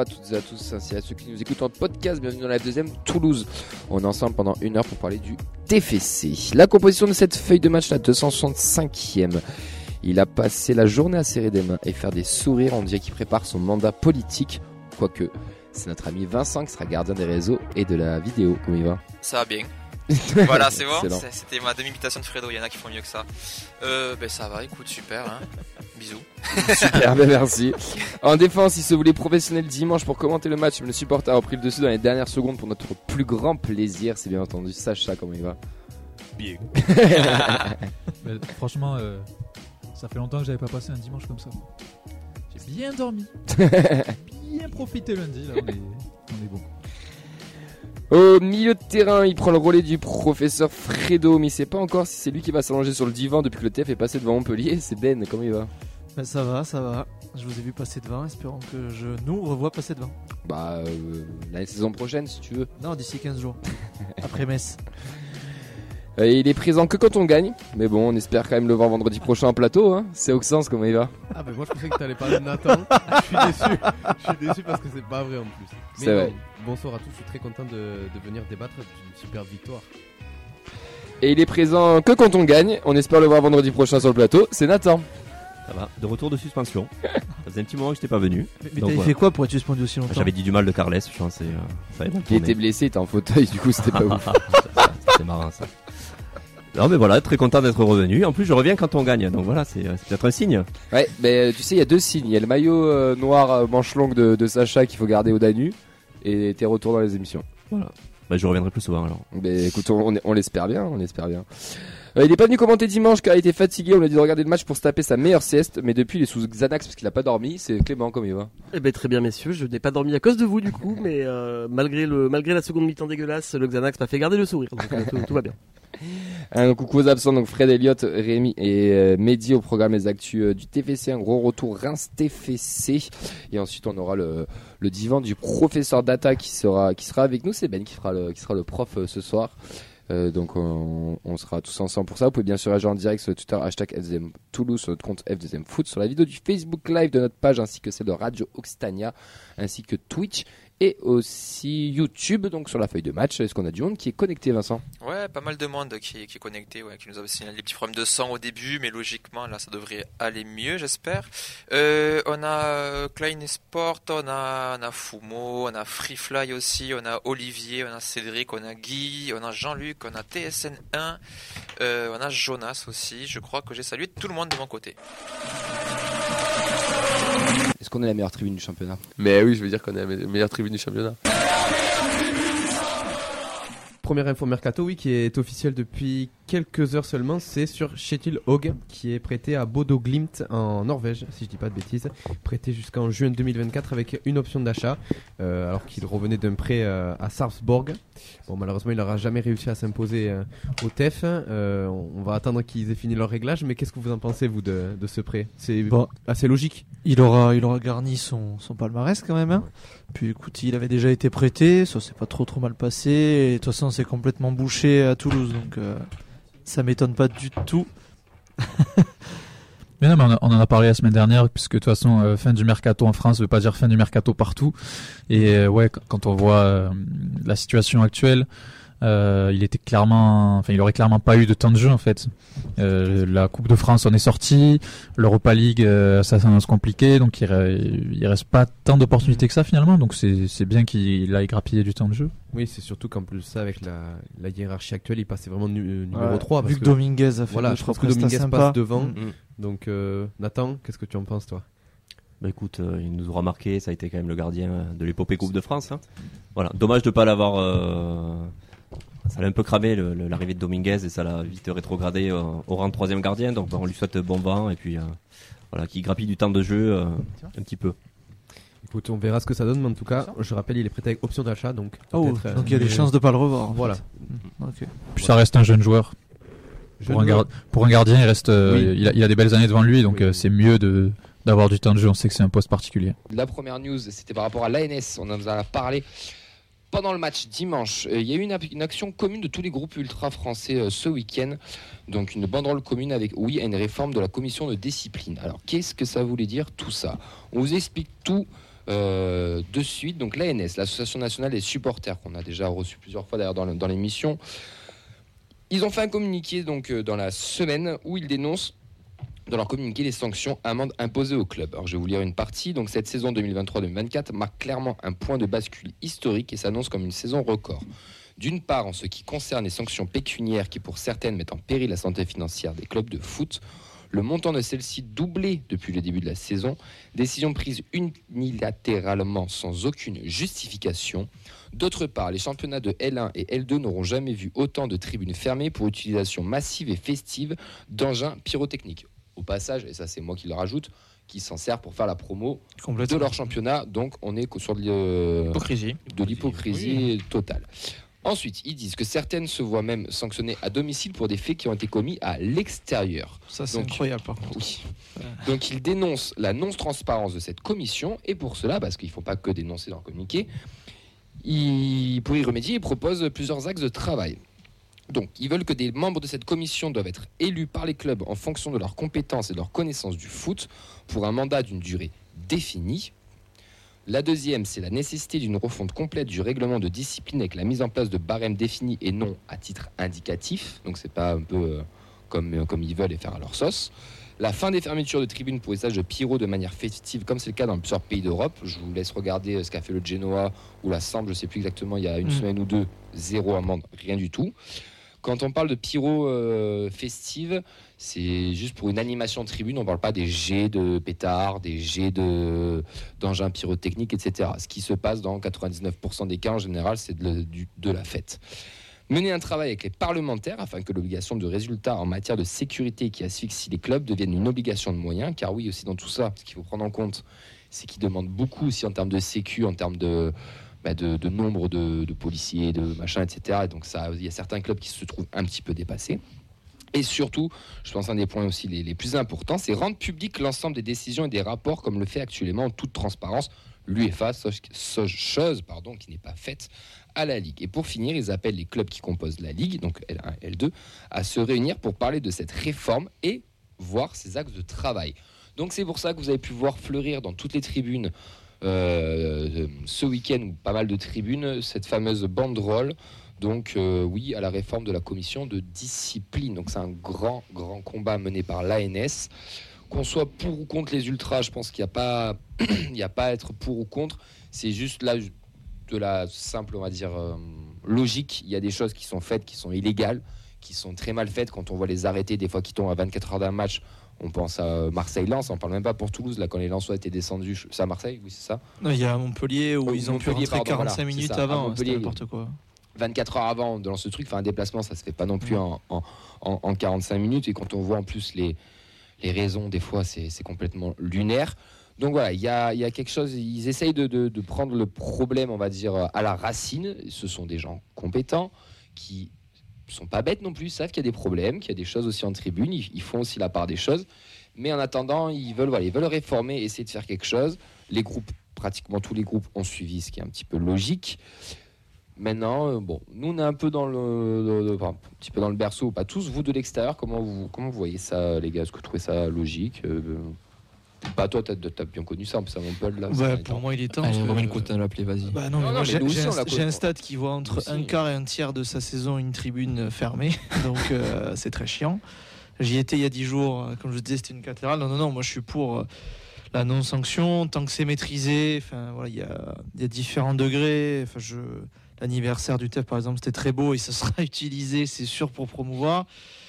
à toutes et à tous, ainsi à ceux qui nous écoutent en podcast. Bienvenue dans la deuxième Toulouse. On est ensemble pendant une heure pour parler du TFC. La composition de cette feuille de match, la 265e. Il a passé la journée à serrer des mains et faire des sourires. On dirait qu'il prépare son mandat politique. Quoique, c'est notre ami Vincent qui sera gardien des réseaux et de la vidéo. Comment il va? Ça va bien. voilà, c'est bon. C'était ma demi-imitation de Fredo. Il y en a qui font mieux que ça. Euh, ben ça va, écoute, super. Hein. Bisous. super, ben merci. En défense, il se voulait professionnel dimanche pour commenter le match, mais le supporter a repris le dessus dans les dernières secondes pour notre plus grand plaisir. C'est bien entendu. Sacha, comment il va? Bien. franchement, euh, ça fait longtemps que j'avais pas passé un dimanche comme ça. J'ai bien dormi. bien profité lundi. Là, on est, on est bon. Au milieu de terrain, il prend le relais du professeur Fredo, mais il sait pas encore si c'est lui qui va s'allonger sur le divan depuis que le TF est passé devant Montpellier. C'est Ben, comment il va? Ben Ça va, ça va. Je vous ai vu passer devant, espérons que je nous revois passer devant. Bah, euh, la saison prochaine si tu veux. Non, d'ici 15 jours. Après Metz. Euh, il est présent que quand on gagne, mais bon, on espère quand même le voir vendredi prochain en plateau. Hein. C'est Auxence, comment il va? Ah, bah moi je pensais que t'allais parler de Nathan. je suis déçu. Je suis déçu parce que c'est pas vrai en plus. C'est vrai. Bonsoir à tous, je suis très content de, venir débattre d'une super victoire. Et il est présent que quand on gagne. On espère le voir vendredi prochain sur le plateau. C'est Nathan. Ça va, de retour de suspension. Ça faisait un petit moment que j'étais pas venu. Mais, t'avais fait quoi pour être suspendu aussi longtemps J'avais dit du mal de Carles, je pense. Euh, ça il était blessé, il était en fauteuil, du coup c'était pas ouf. C'était marrant ça. Non mais voilà, très content d'être revenu. En plus, je reviens quand on gagne, donc voilà, c'est peut-être un signe. Ouais, mais euh, tu sais, il y a deux signes. Il y a le maillot euh, noir manche longue de, Sacha qu'il faut garder au Danu, et tes retours dans les émissions. Voilà. Bah, je reviendrai plus souvent alors. Mais écoute, on, on l'espère bien, on espère bien. Il n'est pas venu commenter dimanche car il était fatigué. On lui a dit de regarder le match pour se taper sa meilleure sieste. Mais depuis, il est sous Xanax parce qu'il n'a pas dormi. C'est Clément, comme il va Eh ben, très bien, messieurs. Je n'ai pas dormi à cause de vous, du coup. Mais malgré, le, malgré la seconde mi-temps dégueulasse, le Xanax m'a fait garder le sourire. Donc tout va bien. Un coucou aux absents, donc Fred Elliott, Rémi et euh, Mehdi au programme des actus euh, du TFC. Un gros retour Reims TFC. Et ensuite, on aura le, le divan du professeur Data qui sera, qui sera avec nous. C'est Ben qui, fera le, qui sera le prof euh, ce soir. Euh, donc on, sera tous ensemble pour ça. Vous pouvez bien sûr agir en direct sur le Twitter hashtag FDM Toulouse sur notre compte FDM Foot, sur la vidéo du Facebook Live de notre page ainsi que celle de Radio Occitania ainsi que Twitch et aussi YouTube, donc sur la feuille de match. Est-ce qu'on a du monde qui est connecté, Vincent? Ouais, pas mal de monde qui, est connecté, ouais, qui nous avait signalé des petits problèmes de sang au début, mais logiquement, là, ça devrait aller mieux, j'espère. Euh, on a euh, Klein Sport, on a, on Fumo, on a Freefly aussi, on a Olivier, on a Cédric, on a Guy, on a Jean-Luc, on a TSN1, euh, on a Jonas aussi. Je crois que j'ai salué tout le monde de mon côté. Est-ce qu'on est la meilleure tribune du championnat Mais oui, je veux dire qu'on est la meilleure tribune du championnat. Première info mercato, oui, qui est officielle depuis quelques heures seulement, c'est sur Kjetil Hog, qui est prêté à Bodo Glimt en Norvège, si je dis pas de bêtises. Prêté jusqu'en juin 2024 avec une option d'achat, euh, alors qu'il revenait d'un prêt euh, à Sarpsborg. Bon, malheureusement, il n'aura jamais réussi à s'imposer euh, au TEF. on va attendre qu'ils aient fini leur réglage, mais qu'est-ce que vous en pensez, vous, de, ce prêt? C'est assez logique. Il aura, il aura garni son, son palmarès quand même. Hein. Puis écoute, il avait déjà été prêté, ça s'est pas trop trop mal passé. Et de toute façon, c'est complètement bouché à Toulouse, donc ça m'étonne pas du tout. mais non, mais on, en a parlé la semaine dernière, puisque de toute façon, euh, fin du mercato en France ne veut pas dire fin du mercato partout. Et euh, ouais, quand on voit euh, la situation actuelle, euh, il était clairement, enfin, il aurait clairement pas eu de temps de jeu en fait. Euh, la Coupe de France en est sortie, l'Europa League, euh, ça s'annonce compliqué, donc il, il reste pas tant d'opportunités que ça finalement. Donc c'est bien qu'il aille grappiller du temps de jeu. Oui, c'est surtout qu'en plus ça, avec la, la, hiérarchie actuelle, il passait vraiment numéro 3. Parce Vu que, Dominguez a fait voilà, je pense que Dominguez passe devant. Mm. Mm. Donc Nathan, qu'est-ce que tu en penses toi? Bah écoute, il nous aura marqué, ça a été quand même le gardien de l'épopée Coupe de France. Hein. Voilà, dommage de pas l'avoir ça l'a un peu cramé l'arrivée de Dominguez et ça l'a vite rétrogradé euh, au rang de troisième gardien. Donc bah, on lui souhaite bon vent et puis euh, voilà, qui grappille du temps de jeu euh, un petit peu. Écoute, on verra ce que ça donne, mais en tout cas, je rappelle, il est prêté avec option d'achat, donc. Oh, donc il y a des chances de pas le revoir. Voilà. Puis ça reste un jeune joueur. Pour un, pour un, gardien, il reste, il, a, des belles années devant lui, donc c'est mieux de d'avoir du temps de jeu. On sait que c'est un poste particulier. La première news, c'était par rapport à l'ANS. On en a parlé pendant le match dimanche, euh, il y a eu une, action commune de tous les groupes ultra français euh, ce week-end. Donc une banderole commune avec oui à une réforme de la commission de discipline. Alors qu'est-ce que ça voulait dire tout ça? On vous explique tout Euh, de suite, donc l'ANS, l'Association nationale des supporters, qu'on a déjà reçu plusieurs fois d'ailleurs dans, l'émission. Ils ont fait un communiqué donc dans la semaine où ils dénoncent dans leur communiqué les sanctions amendes imposées au club. Alors je vais vous lire une partie. Donc cette saison 2023-2024 marque clairement un point de bascule historique et s'annonce comme une saison record. D'une part, en ce qui concerne les sanctions pécuniaires qui pour certaines mettent en péril la santé financière des clubs de foot, le montant de celle-ci doublé depuis le début de la saison, décision prise unilatéralement sans aucune justification. D'autre part, les championnats de L1 et L2 n'auront jamais vu autant de tribunes fermées pour utilisation massive et festive d'engins pyrotechniques. Au passage, et ça c'est moi qui le rajoute, qui s'en sert pour faire la promo de leur championnat, donc on est sur de, le- Hypocrisie. de l'hypocrisie totale. Ensuite, ils disent que certaines se voient même sanctionnées à domicile pour des faits qui ont été commis à l'extérieur. Ça, c'est incroyable par contre. Oui. Donc ils dénoncent la non-transparence de cette commission et pour cela, parce qu'il ne faut pas que dénoncer dans le communiqué, ils, pour y remédier, ils proposent plusieurs axes de travail. Donc ils veulent que des membres de cette commission doivent être élus par les clubs en fonction de leurs compétences et de leur connaissance du foot pour un mandat d'une durée définie. La deuxième, c'est la nécessité d'une refonte complète du règlement de discipline avec la mise en place de barèmes définis et non à titre indicatif. Donc c'est pas un peu euh, comme, euh, comme ils veulent et faire à leur sauce. La fin des fermetures de tribunes pour usage de pyro de manière festive, comme c'est le cas dans plusieurs pays d'Europe. Je vous laisse regarder euh, ce qu'a fait le Genoa ou la Sambre, je ne sais plus exactement, il y a une Mm. semaine ou deux, zéro amende, rien du tout. Quand on parle de pyro euh, festive, c'est juste pour une animation tribune, on ne parle pas des jets de pétards, des jets de- d'engins pyrotechniques, etc. Ce qui se passe dans 99% des cas en général, c'est de, la- du- de la fête. Mener un travail avec les parlementaires afin que l'obligation de résultat en matière de sécurité qui asphyxie les clubs devienne une obligation de moyens, car oui, aussi dans tout ça, ce qu'il faut prendre en compte, c'est qu'ils demandent beaucoup aussi en termes de sécu, en termes de, bah, de, nombre de, policiers, de machin, etc. Et donc il y a certains clubs qui se trouvent un petit peu dépassés. Et surtout, je pense un des points aussi les, plus importants, c'est rendre public l'ensemble des décisions et des rapports comme le fait actuellement en toute transparence l'UEFA, chose, pardon, qui n'est pas faite à la Ligue. Et pour finir, ils appellent les clubs qui composent la Ligue, donc L1 et L2, à se réunir pour parler de cette réforme et voir ses axes de travail. Donc c'est pour ça que vous avez pu voir fleurir dans toutes les tribunes ce week-end, pas mal de tribunes, cette fameuse banderole. Donc euh, oui, à la réforme de la commission de discipline. Donc c'est un grand, grand combat mené par l'ANS. Qu'on soit pour ou contre les ultras, je pense qu'il n'y a pas, a pas à être pour ou contre. C'est juste là de la simple, on va dire, euh, logique. Il y a des choses qui sont faites, qui sont illégales, qui sont très mal faites. Quand on voit les arrêtés, des fois qui tombent à 24 heures d'un match, on pense à Marseille-Lens. On parle même pas pour Toulouse, là, quand les Lensois étaient descendus. C'est à Marseille Oui, c'est ça. Non, il y a Montpellier où Oh, ils ont pu Montpellier, rentrer pardon, 45 voilà, c'est minutes ça, avant. C'était n'importe quoi. 24 heures avant dans ce truc, enfin un déplacement, ça se fait pas non plus en, en, en- en 45 minutes. Et quand on voit en plus les, les raisons, des fois, c'est complètement lunaire. Donc voilà, il y a, il y a quelque chose, ils essayent de, de- de prendre le problème, on va dire, à la racine. Ce sont des gens compétents qui sont pas bêtes non plus, savent qu'il y a des problèmes, qu'il y a des choses aussi en tribune, ils, ils font aussi la part des choses. Mais en attendant, ils veulent, voilà, ils veulent réformer, essayer de faire quelque chose. Les groupes, pratiquement tous les groupes ont suivi, ce qui est un petit peu logique. Maintenant, euh, bon, nous on est un peu dans le, un petit peu dans le berceau, pas tous. Vous de l'extérieur, comment vous, comment vous voyez ça, les gars? Est-ce que vous trouvez ça logique euh, Pas toi, t'as as bien connu ça, en plus à Montpellier. Là, Ouais, pour moi, il est temps. Allez, Romain Coutin l'a appelé, vas-y. Bah non, Non, mais non, moi mais j'ai un, stade qui voit entre aussi. un quart et un tiers de sa saison une tribune fermée, donc euh, c'est très chiant. J'y étais il y a 10 jours, euh, comme je disais, c'était une cathédrale. Non, non, non, moi je suis pour euh, la non-sanction, tant que c'est maîtrisé. Enfin voilà, il y a, il y a différents degrés. Enfin, je... L'anniversaire du TEF par exemple, c'était très beau et ça sera utilisé, c'est sûr, pour promouvoir.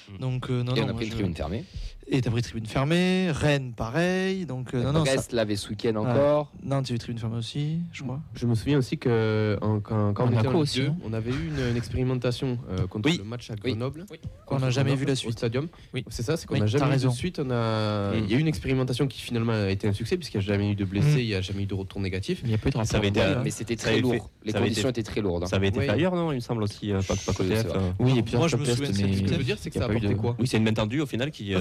Mm. Donc euh, non, Et non, on a pris une tribune fermée. Et t'as pris tribune fermée, Rennes pareil, donc euh, non, non, ça- Brest l'avait ce week-end encore. non, tu as eu tribune fermée aussi, je crois. Je me souviens aussi que en- quand, quand on Monaco était en Ligue aussi, 2, hein. on avait eu une, une expérimentation euh, contre Oui. le match à Oui. Grenoble. Qu'on n'a jamais Grenoble, vu la Au suite. stadium. Oui. C'est ça, c'est qu'on Oui, n'a jamais eu de raison. suite. On a... Il y a eu une expérimentation qui finalement a été un succès puisqu'il n'y a jamais eu de blessés, Mm. il n'y a jamais eu de retour négatif. Il n'y a pas eu de Ça avait été, euh, Mais c'était ça très lourd. fait- Les ça conditions étaient très lourdes. hein. Ça avait été ailleurs, non Il me semble aussi, euh, pas, côté euh. Oui, et puis Moi, je me souviens Ce que je veux dire, c'est que y ça a apporté quoi? Oui, c'est une main tendue au final qui.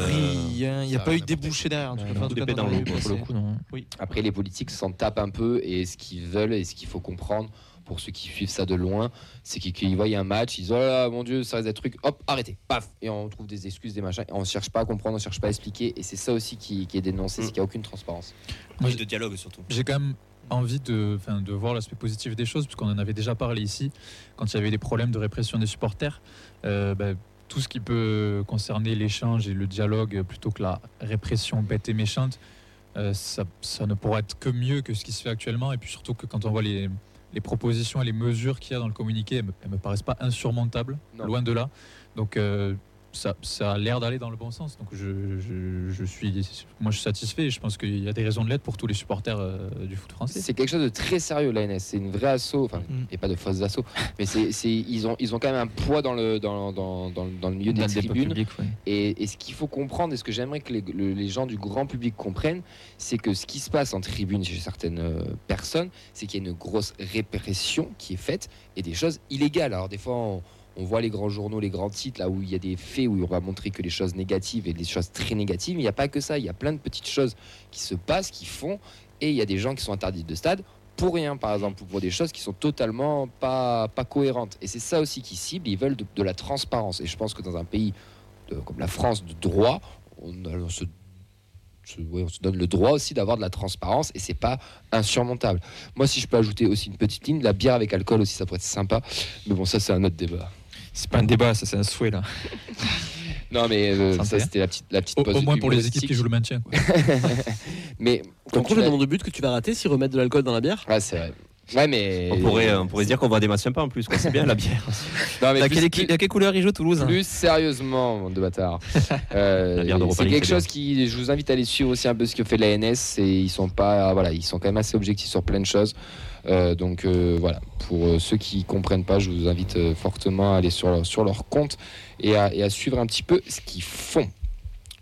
Il n'y a ça pas a eu rien de débouché derrière. En tout cas, de dans l'eau, vues Pour le passées. coup, non. Après, les politiques s'en tapent un peu et ce qu'ils veulent et ce qu'il faut comprendre pour ceux qui suivent ça de loin, c'est qu'ils voient un match, ils disent oh là là, mon dieu, ça reste des trucs, hop, arrêtez, paf, et on trouve des excuses, des machins, et on cherche pas à comprendre, on cherche pas à expliquer, et c'est ça aussi qui, qui est dénoncé, Mm. c'est qu'il n'y a aucune transparence. Moi, de dialogue surtout. J'ai quand même envie de, voir l'aspect positif des choses, puisqu'on en avait déjà parlé ici, quand il y avait des problèmes de répression des supporters. Euh, ben, tout ce qui peut concerner l'échange et le dialogue plutôt que la répression bête et méchante, euh, ça, ça ne pourra être que mieux que ce qui se fait actuellement. Et puis surtout que quand on voit les, les propositions et les mesures qu'il y a dans le communiqué, elles me, elles me paraissent pas insurmontables, Non. loin de là. Donc euh, ça, ça a l'air d'aller dans le bon sens. Donc je, je, je suis, moi je suis satisfait et je pense qu'il y a des raisons de l'être pour tous les supporters euh, du foot français. C'est quelque chose de très sérieux l'ANS. C'est une vraie asso. Enfin, Mm. et pas de fausses assos, mais c'est, ils ont, ils ont quand même un poids dans le, dans, dans, dans, dans le milieu des tribunes. public, ouais. Et, et ce qu'il faut comprendre, et ce que j'aimerais que les, le- les gens du grand public comprennent, c'est que ce qui se passe en tribune chez certaines euh, personnes, c'est qu'il y a une grosse répression qui est faite et des choses illégales. Alors des fois, on, on voit les grands journaux, les grands titres, là où il y a des faits où on va montrer que les choses négatives et les choses très négatives. Il n'y a pas que ça, il y a plein de petites choses qui se passent, qui font, et il y a des gens qui sont interdits de stade pour rien, par exemple, ou pour des choses qui sont totalement pas, pas cohérentes. Et c'est ça aussi qui cible, ils veulent de, la transparence. Et je pense que dans un pays comme la France de droit, on, se, on se donne le droit aussi d'avoir de la transparence et c'est pas insurmontable. Moi, si je peux ajouter aussi une petite ligne, la bière avec alcool aussi, ça pourrait être sympa. Mais bon, ça, c'est un autre débat. C'est pas un débat, ça c'est un souhait là. Non, mais euh, ça, c'était la petite, la petite Au, pause au moins pour les équipes qui jouent le maintien. quoi. Mais compte tu le nombre de buts que tu vas rater s'ils remettent de l'alcool dans la bière? Ouais, c'est vrai. Ouais, mais. On pourrait, on pourrait se dire qu'on voit des matchs sympas en plus. C'est bien la bière. Non, mais plus- quelle, quelle couleur il joue Toulouse hein Plus sérieusement, de bâtards. Euh, La c'est quelque chose qui, je vous invite à aller suivre aussi un peu ce que fait l'ANS. Et ils sont pas, voilà, ils sont quand même assez objectifs sur plein de choses. Euh, donc euh, voilà, pour euh, ceux qui comprennent pas, je vous invite fortement à aller sur leur, sur leur compte et à, et à suivre un petit peu ce qu'ils font.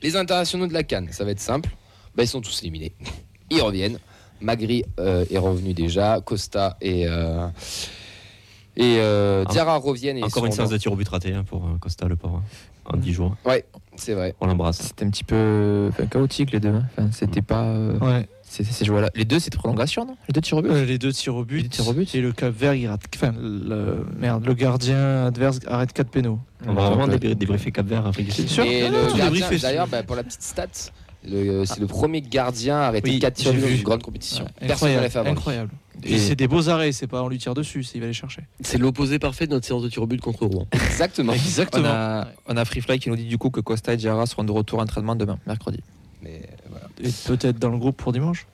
Les internationaux de la Cannes, ça va être simple. Bah, ils sont tous éliminés. Ils reviennent. Magri euh, est revenu déjà. Costa et euh, et euh, Ah. Diarra reviennent. Et Encore une séance de tir au but raté hein, pour euh, Costa le pauvre. hein, En 10 jours. C'est vrai. On l'embrasse. C'était un petit peu enfin, chaotique les deux. hein. Enfin, c'était pas. euh, Ouais. c'est- c'est joué là. Les deux c'était prolongation, non? Les deux tirs au but? Euh, les deux tirs au but. Les tirs au but. Et le Cap Vert, il rate. Enfin, le, merde, le gardien adverse arrête 4 pénaux. On va vraiment débriefer Cap Vert du Sud. sûr. Et le tout gardien, d'ailleurs, bah, pour la petite stat, le- c'est le premier gardien à arrêter Oui, 4 tirs j'ai au but dans vu. une grande compétition. Ouais, Personne ne l'a incroyable. fait avant. lui. incroyable. Et- Et c'est des beaux arrêts, c'est pas on lui tire dessus, c'est il va les chercher. C'est l'opposé parfait de notre séance de tir au but contre Rouen. Exactement. On Exactement. a, on a Freefly qui nous dit du coup que Costa et Diarra seront de retour à entraînement demain, mercredi. Mais voilà. Et peut-être dans le groupe pour dimanche?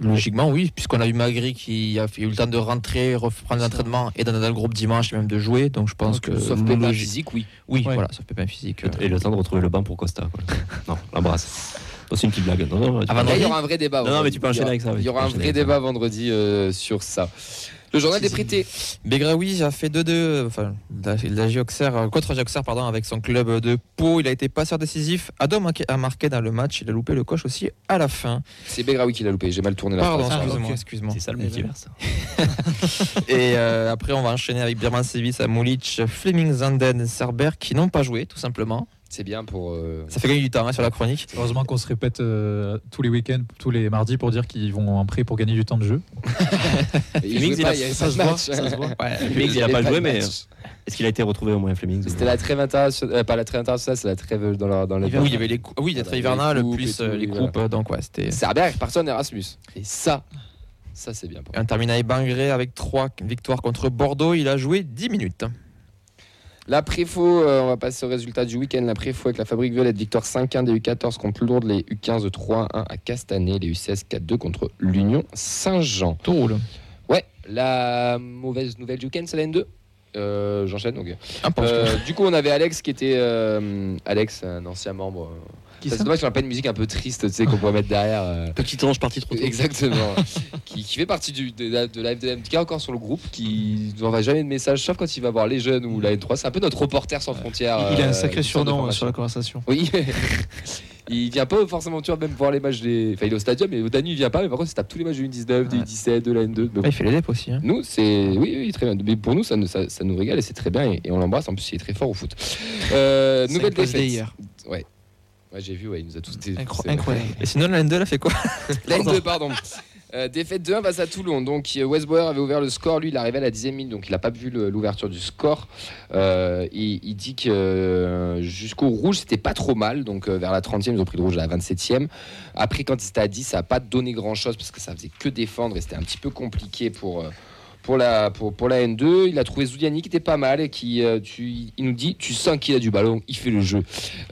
Logiquement, oui, puisqu'on a eu Magri qui a eu le temps de rentrer, reprendre l'entraînement et d'être dans le groupe dimanche et même de jouer. Donc je pense que. Sauf pépin logique- physique, oui. Oui, Ouais. voilà, sauf pépin physique. euh. Et le temps de retrouver le banc pour Costa. quoi. Non, l'embrasse. Non, C'est une petite blague. Non, non, tu Ah, il y aura un vrai débat. Non, mais tu peux enchaîner avec ça, Il y aura un vrai débat vendredi euh, sur ça. Le journal des prêtés. Begraoui a fait 2-2, enfin, la, la Gioxer, euh, contre Gioxer, pardon, avec son club de Pau. Il a été passeur décisif. Adam a- marqué dans le match. Il a loupé le coche aussi à la fin. C'est Begraoui qui l'a loupé. J'ai mal tourné la Pardon, phrase. Ah, excuse-moi. C'est ça le multiverse. Et euh, après, on va enchaîner avec Birman Sevis, Mulic, Fleming, Zanden, Serber qui n'ont pas joué, tout simplement. C'est bien pour. euh, Ça fait gagner du temps hein, sur la chronique. Heureusement qu'on se répète euh, tous les week-ends, tous les mardis pour dire qu'ils vont en prêt pour gagner du temps de jeu. il jouait il pas, a- il ça pas se de voit, match. ça se voit. Flemings, il a avait pas joué, mais est-ce qu'il a été retrouvé au moins Flemings C'était la trêve internationale. euh, pas la trêve internationale, c'est la trêve dans la. Dans la Oui, il y avait les cou- oui, les Voilà, traits hivernales, les coupes plus euh, tout, les voilà. coupes. Donc, ouais, c'était. Cerber est reparti en Erasmus. Et ça, ça c'est bien pour termine avec Bangré avec 3 victoires contre Bordeaux. Il a joué 10 minutes. La préfo, euh, on va passer au résultat du week-end. La préfo avec la Fabrique Violette, victoire 5-1 des U14 contre Lourdes, les U15 3-1 à Castanet, les U16 4-2 contre l'Union Saint-Jean. Tout roule. Ouais, la mauvaise nouvelle du week-end, c'est la N2 Euh, J'enchaîne. N'importe Euh, du coup, on avait Alex qui était. Alex, un ancien membre. Euh, Qui c'est dommage qu'on n'a pas une musique un peu triste, tu sais, qu'on pourrait mettre derrière. euh, Petit ange parti trop tôt. Exactement. qui, qui fait partie du, de, la- de la FDM, qui est encore sur le groupe, qui ne envoie jamais de message, sauf quand il va voir les jeunes ou la N3. C'est un peu notre reporter sans frontières. Il a euh, un sacré de surnom euh, sur la conversation. Oui. il vient pas forcément, tu vois, même voir les matchs des. Enfin, il est au stadium, mais au Danu, il vient pas, mais par contre, il tape tous les matchs du U19, du Ouais. U17, de la N2. Donc, Ouais, il fait les aussi. hein. nous, c'est. Oui, oui, très bien. Mais pour nous, ça, nous- ça, ça nous régale et c'est très bien. Et, et on l'embrasse. En plus, il est très fort au foot. Euh, nouvelle défaite. Hier. Ouais, j'ai vu, ouais, il nous a tous. dé- Incro- incroyable. Et sinon, la N2, elle a fait quoi La N2, pardon. Euh, défaite 2-1 face à Toulon. Donc euh, West Boyer avait ouvert le score. Lui, il arrivait à la 10 minute, donc il n'a pas vu l'ouverture du score. Euh, il, il dit que euh, jusqu'au rouge, c'était pas trop mal. Donc vers la 30e, ils ont pris le rouge à la 27e. Après, quand c'était à 10, ça n'a pas donné grand chose parce que ça faisait que défendre et c'était un petit peu compliqué pour. euh, pour la, pour, pour la N2, il a trouvé Zouliani qui était pas mal et qui, euh, tu, il nous dit, tu sens qu'il a du ballon, il fait le jeu.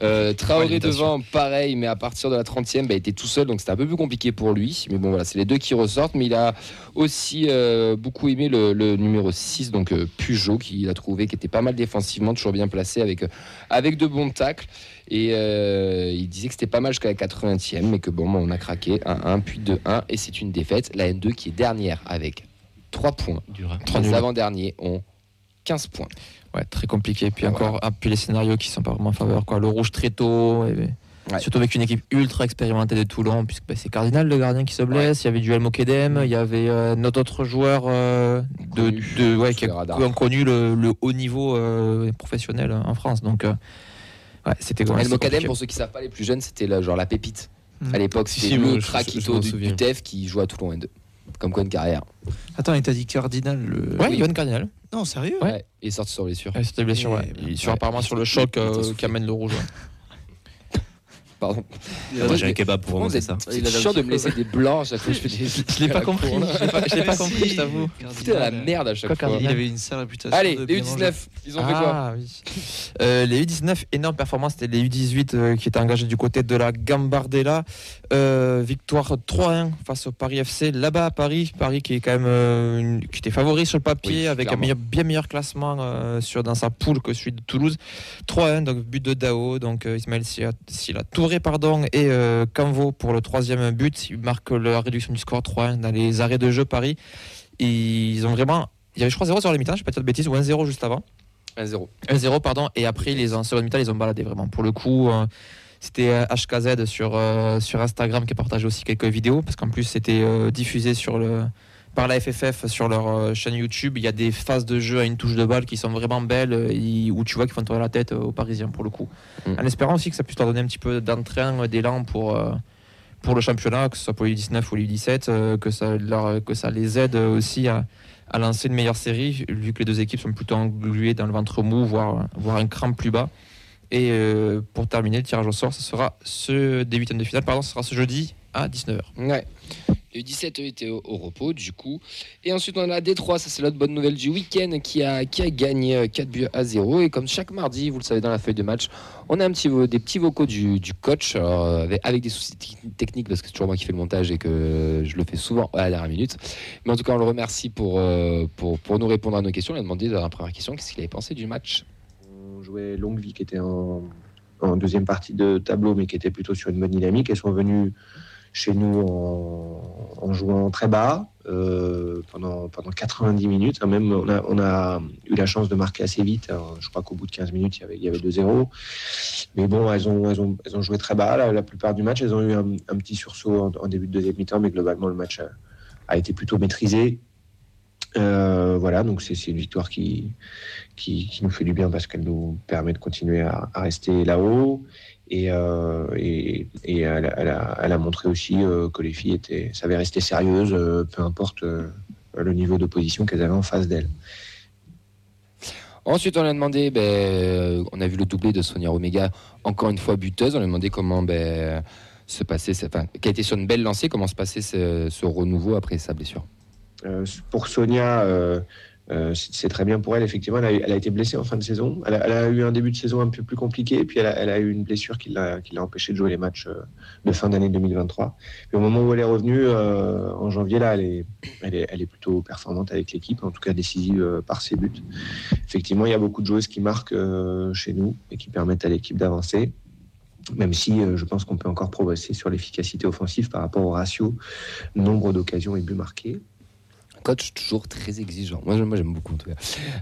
Euh, Traoré devant, pareil, mais à partir de la 30e, bah, il était tout seul, donc c'était un peu plus compliqué pour lui. Mais bon, voilà, c'est les deux qui ressortent. Mais il a aussi euh, beaucoup aimé le, le numéro 6, donc Peugeot, qu'il a trouvé qui était pas mal défensivement, toujours bien placé avec, avec de bons tacles. Et euh, il disait que c'était pas mal jusqu'à la 80e, mais que bon, on a craqué 1-1, puis 2-1, et c'est une défaite. La N2 qui est dernière avec 3 points. Trois Les avant-derniers ont 15 points. Ouais, très compliqué. Puis Voilà. encore, ah, puis les scénarios qui sont pas vraiment en faveur. Quoi. Le rouge très tôt. et- Ouais. Surtout avec une équipe ultra expérimentée de Toulon, puisque bah, c'est Cardinal le gardien qui se blesse. Il y avait du El Mokedem, il y avait euh, notre autre joueur euh, de, Connu. de- ouais, qui a connu le, le haut niveau euh, professionnel en France. Donc, euh, ouais, c'était compliqué. pour ceux qui savent pas, les plus jeunes, c'était la- genre la pépite. Mhm. À l'époque, Si, c'était si, moi, le je- je- je craquito m'en du, TEF qui joue à Toulon N2. Comme quoi une carrière. Attends, et t'as dit Cardinal le... Ouais, Oui. Yohan Cardinal. Non, sérieux? Ouais. Il est sorti sur blessure. Ouais, c'était blessure, ouais. Il est sur, ouais. apparemment sur le Il- choc il euh, qui amène le rouge. Pardon. Moi, j'ai un kebab pour Vous êtes ça. c'est chiant de me laisser des blancs à chaque fois que je fais des. Je l'ai pas compris. Je l'ai pas, je l'ai pas compris, je t'avoue. Foutez la merde à chaque fois. Il avait une sale réputation. Allez, les bien U19, ils ont fait quoi Ah. Euh, les U19, énorme performance. C'était les U18 euh, qui étaient engagés du côté de la Gambardella. Euh, victoire 3-1 face au Paris FC. Là-bas à Paris, Paris qui est quand même qui était favori sur le papier avec un bien meilleur classement sur dans sa poule que celui de Toulouse. 3-1 donc but de Dao, donc Ismaël Silla, Silla Touré pardon et euh, Canvo pour le troisième but. Ils marquent la réduction du score 3-1 dans les arrêts de jeu Paris. Et ils ont vraiment il y avait je crois 0 sur les mi-temps, je ne vais pas dire de bêtises, ou 1-0 juste avant. 1-0. 1-0, pardon. Et après, les en seconde mi-temps, ils ont baladé vraiment. Pour le coup, euh, c'était euh, HKZ sur, euh, sur Instagram qui a partagé aussi quelques vidéos parce qu'en plus, c'était euh, diffusé sur le, par la FFF sur leur euh, chaîne YouTube. Il y a des phases de jeu à une touche de balle qui sont vraiment belles euh, où tu vois qu'ils font tourner la tête euh, aux Parisiens pour le coup. Mm. En espérant aussi que ça puisse leur donner un petit peu d'entrain, d'élan pour. pour le championnat, que ce soit pour les 19 ou les 17, euh, que, ça leur- que ça les aide aussi à, à lancer une meilleure série, vu que les deux équipes sont plutôt engluées dans le ventre mou, voire, voire un cran plus bas. Et pour terminer, le tirage au sort, ce sera ce des huitièmes de finale, pardon, ce sera ce jeudi à 19h. Ouais. Les U17 eux, étaient au, au repos, du coup. Et ensuite, on a Détroit, ça c'est l'autre bonne nouvelle du week-end, qui a, qui a gagné euh, 4 buts à 0. Et comme chaque mardi, vous le savez dans la feuille de match, on a un petit, des petits vocaux du, du coach, alors, euh, avec, avec des soucis techni- techniques, parce que c'est toujours moi qui fais le montage et que je le fais souvent à la dernière minute. Mais en tout cas, on le remercie pour, euh, pour, pour nous répondre à nos questions. On a demandé dans la première question qu'est-ce qu'il avait pensé du match? On jouait Longueville qui était en, en deuxième partie de tableau mais qui était plutôt sur une bonne dynamique. Elles sont venues chez nous en, jouant très bas euh, pendant, pendant 90 minutes. hein, Même on a, eu la chance de marquer assez vite. hein. Je crois qu'au bout de 15 minutes, il y avait, il y avait 2-0. Mais bon, elles ont, ont, joué très bas la, plupart du match. Elles ont eu un, petit sursaut en, début de deuxième mi-temps, mais globalement, le match a été plutôt maîtrisé. Euh, voilà, donc c'est une victoire qui, nous fait du bien parce qu'elle nous permet de continuer à, rester là-haut. Et, euh, elle, a, montré aussi euh, que les filles étaient, savaient rester sérieuses, peu importe le niveau d'opposition qu'elles avaient en face d'elles. Ensuite, on a demandé, ben, on a vu le doublé de Sonia Omega, encore une fois buteuse. On a demandé comment ben, se passait, enfin, qui a sur une belle lancée, comment se passait ce renouveau après sa blessure. Euh, pour Sonia, euh, euh, c'est très bien pour elle. Effectivement, elle a, été blessée en fin de saison. Elle a, eu un début de saison un peu plus compliqué, puis elle a, eu une blessure qui l'a qui l'a empêché de jouer les matchs de fin d'année 2023. Mais au moment où elle est revenue, en janvier, là, elle est, plutôt performante avec l'équipe, en tout cas décisive par ses buts. Effectivement, il y a beaucoup de joueuses qui marquent chez nous et qui permettent à l'équipe d'avancer. Même si je pense qu'on peut encore progresser sur l'efficacité offensive par rapport au ratio nombre d'occasions et buts marqués. Coach toujours très exigeant. Moi, j'aime- beaucoup en tout cas.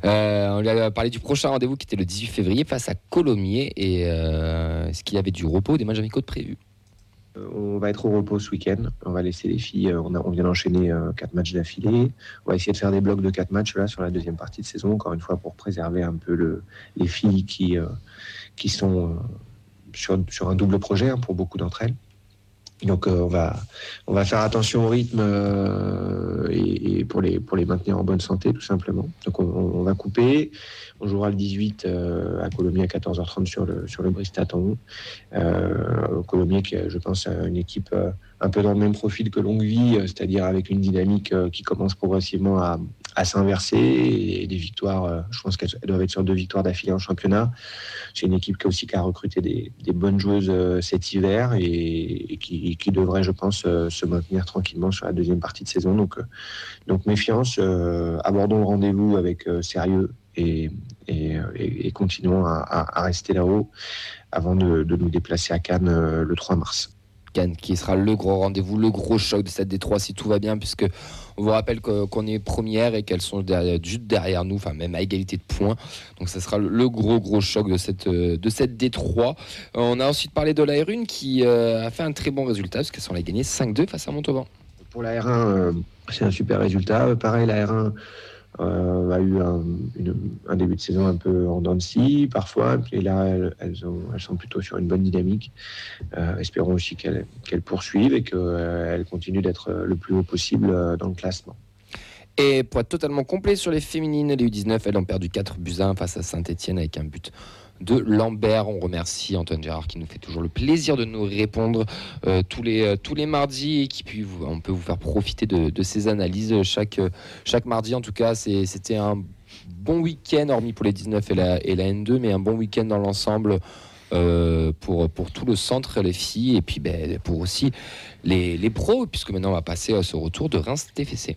Euh, on lui a parlé du prochain rendez-vous qui était le 18 février face à Colomiers et euh, est-ce qu'il y avait du repos, des matchs amicaux de prévus? Euh, On va être au repos ce week-end. On va laisser les filles. On, on vient d'enchaîner quatre matchs d'affilée. On va essayer de faire des blocs de quatre matchs là sur la deuxième partie de saison, encore une fois pour préserver un peu le, les filles qui, sont sur, sur un double projet hein, pour beaucoup d'entre elles. Donc euh, on va on va faire attention au rythme euh, et, pour les pour les maintenir en bonne santé tout simplement. Donc on, va couper. On jouera le 18 euh, à Colomiers à 14h30 sur le sur le Bristaton. Euh, Colomiers qui je pense une équipe un peu dans le même profil que Longueville, euh, c'est-à-dire avec une dynamique qui commence progressivement à, à s'inverser et des victoires. euh, je pense qu'elles elles doivent être sur deux victoires d'affilée en championnat. C'est une équipe qui a aussi recruté des, bonnes joueuses euh, cet hiver et, qui, devrait, je pense, euh, se maintenir tranquillement sur la deuxième partie de saison. Donc, donc méfiance, abordons le rendez-vous avec sérieux et, continuons à, rester là-haut avant de, nous déplacer à Cannes le 3 mars. Cannes qui sera le gros rendez-vous, le gros choc de cette D3 si tout va bien, puisque on vous rappelle qu'on est première et qu'elles sont juste derrière nous, enfin même à égalité de points. Donc ça sera le- gros gros choc de cette, euh, de cette D3. Euh, On a ensuite parlé de la R1 qui euh, a fait un très bon résultat, parce qu'elles sont allées gagner 5-2 face à Montauban. Pour la R1, euh, c'est un super résultat. Pareil, la R1 euh, a eu un, début de saison un peu en dents de scie, parfois. Et là, elles, elles ont- elles sont plutôt sur une bonne dynamique. Euh, espérons aussi qu'elles poursuivent et qu'elles continuent d'être euh, le plus haut possible euh, dans le classement. Et pour être totalement complet sur les féminines, les U19, elles ont perdu 4 buts à 1 face à Saint-Etienne avec un but de Lambert. On remercie Antoine Gérard qui nous fait toujours le plaisir de nous répondre euh, tous, les, euh, tous les mardis et qui puis on peut vous faire profiter de, de ces analyses chaque, euh, chaque mardi. En tout cas, c'était un bon week-end, hormis pour les 19 et la, et la N2, mais un bon week-end dans l'ensemble. pour, pour tout le centre, les filles, et puis ben, pour aussi les, les pros, puisque maintenant on va passer à ce retour de Reims-TFC.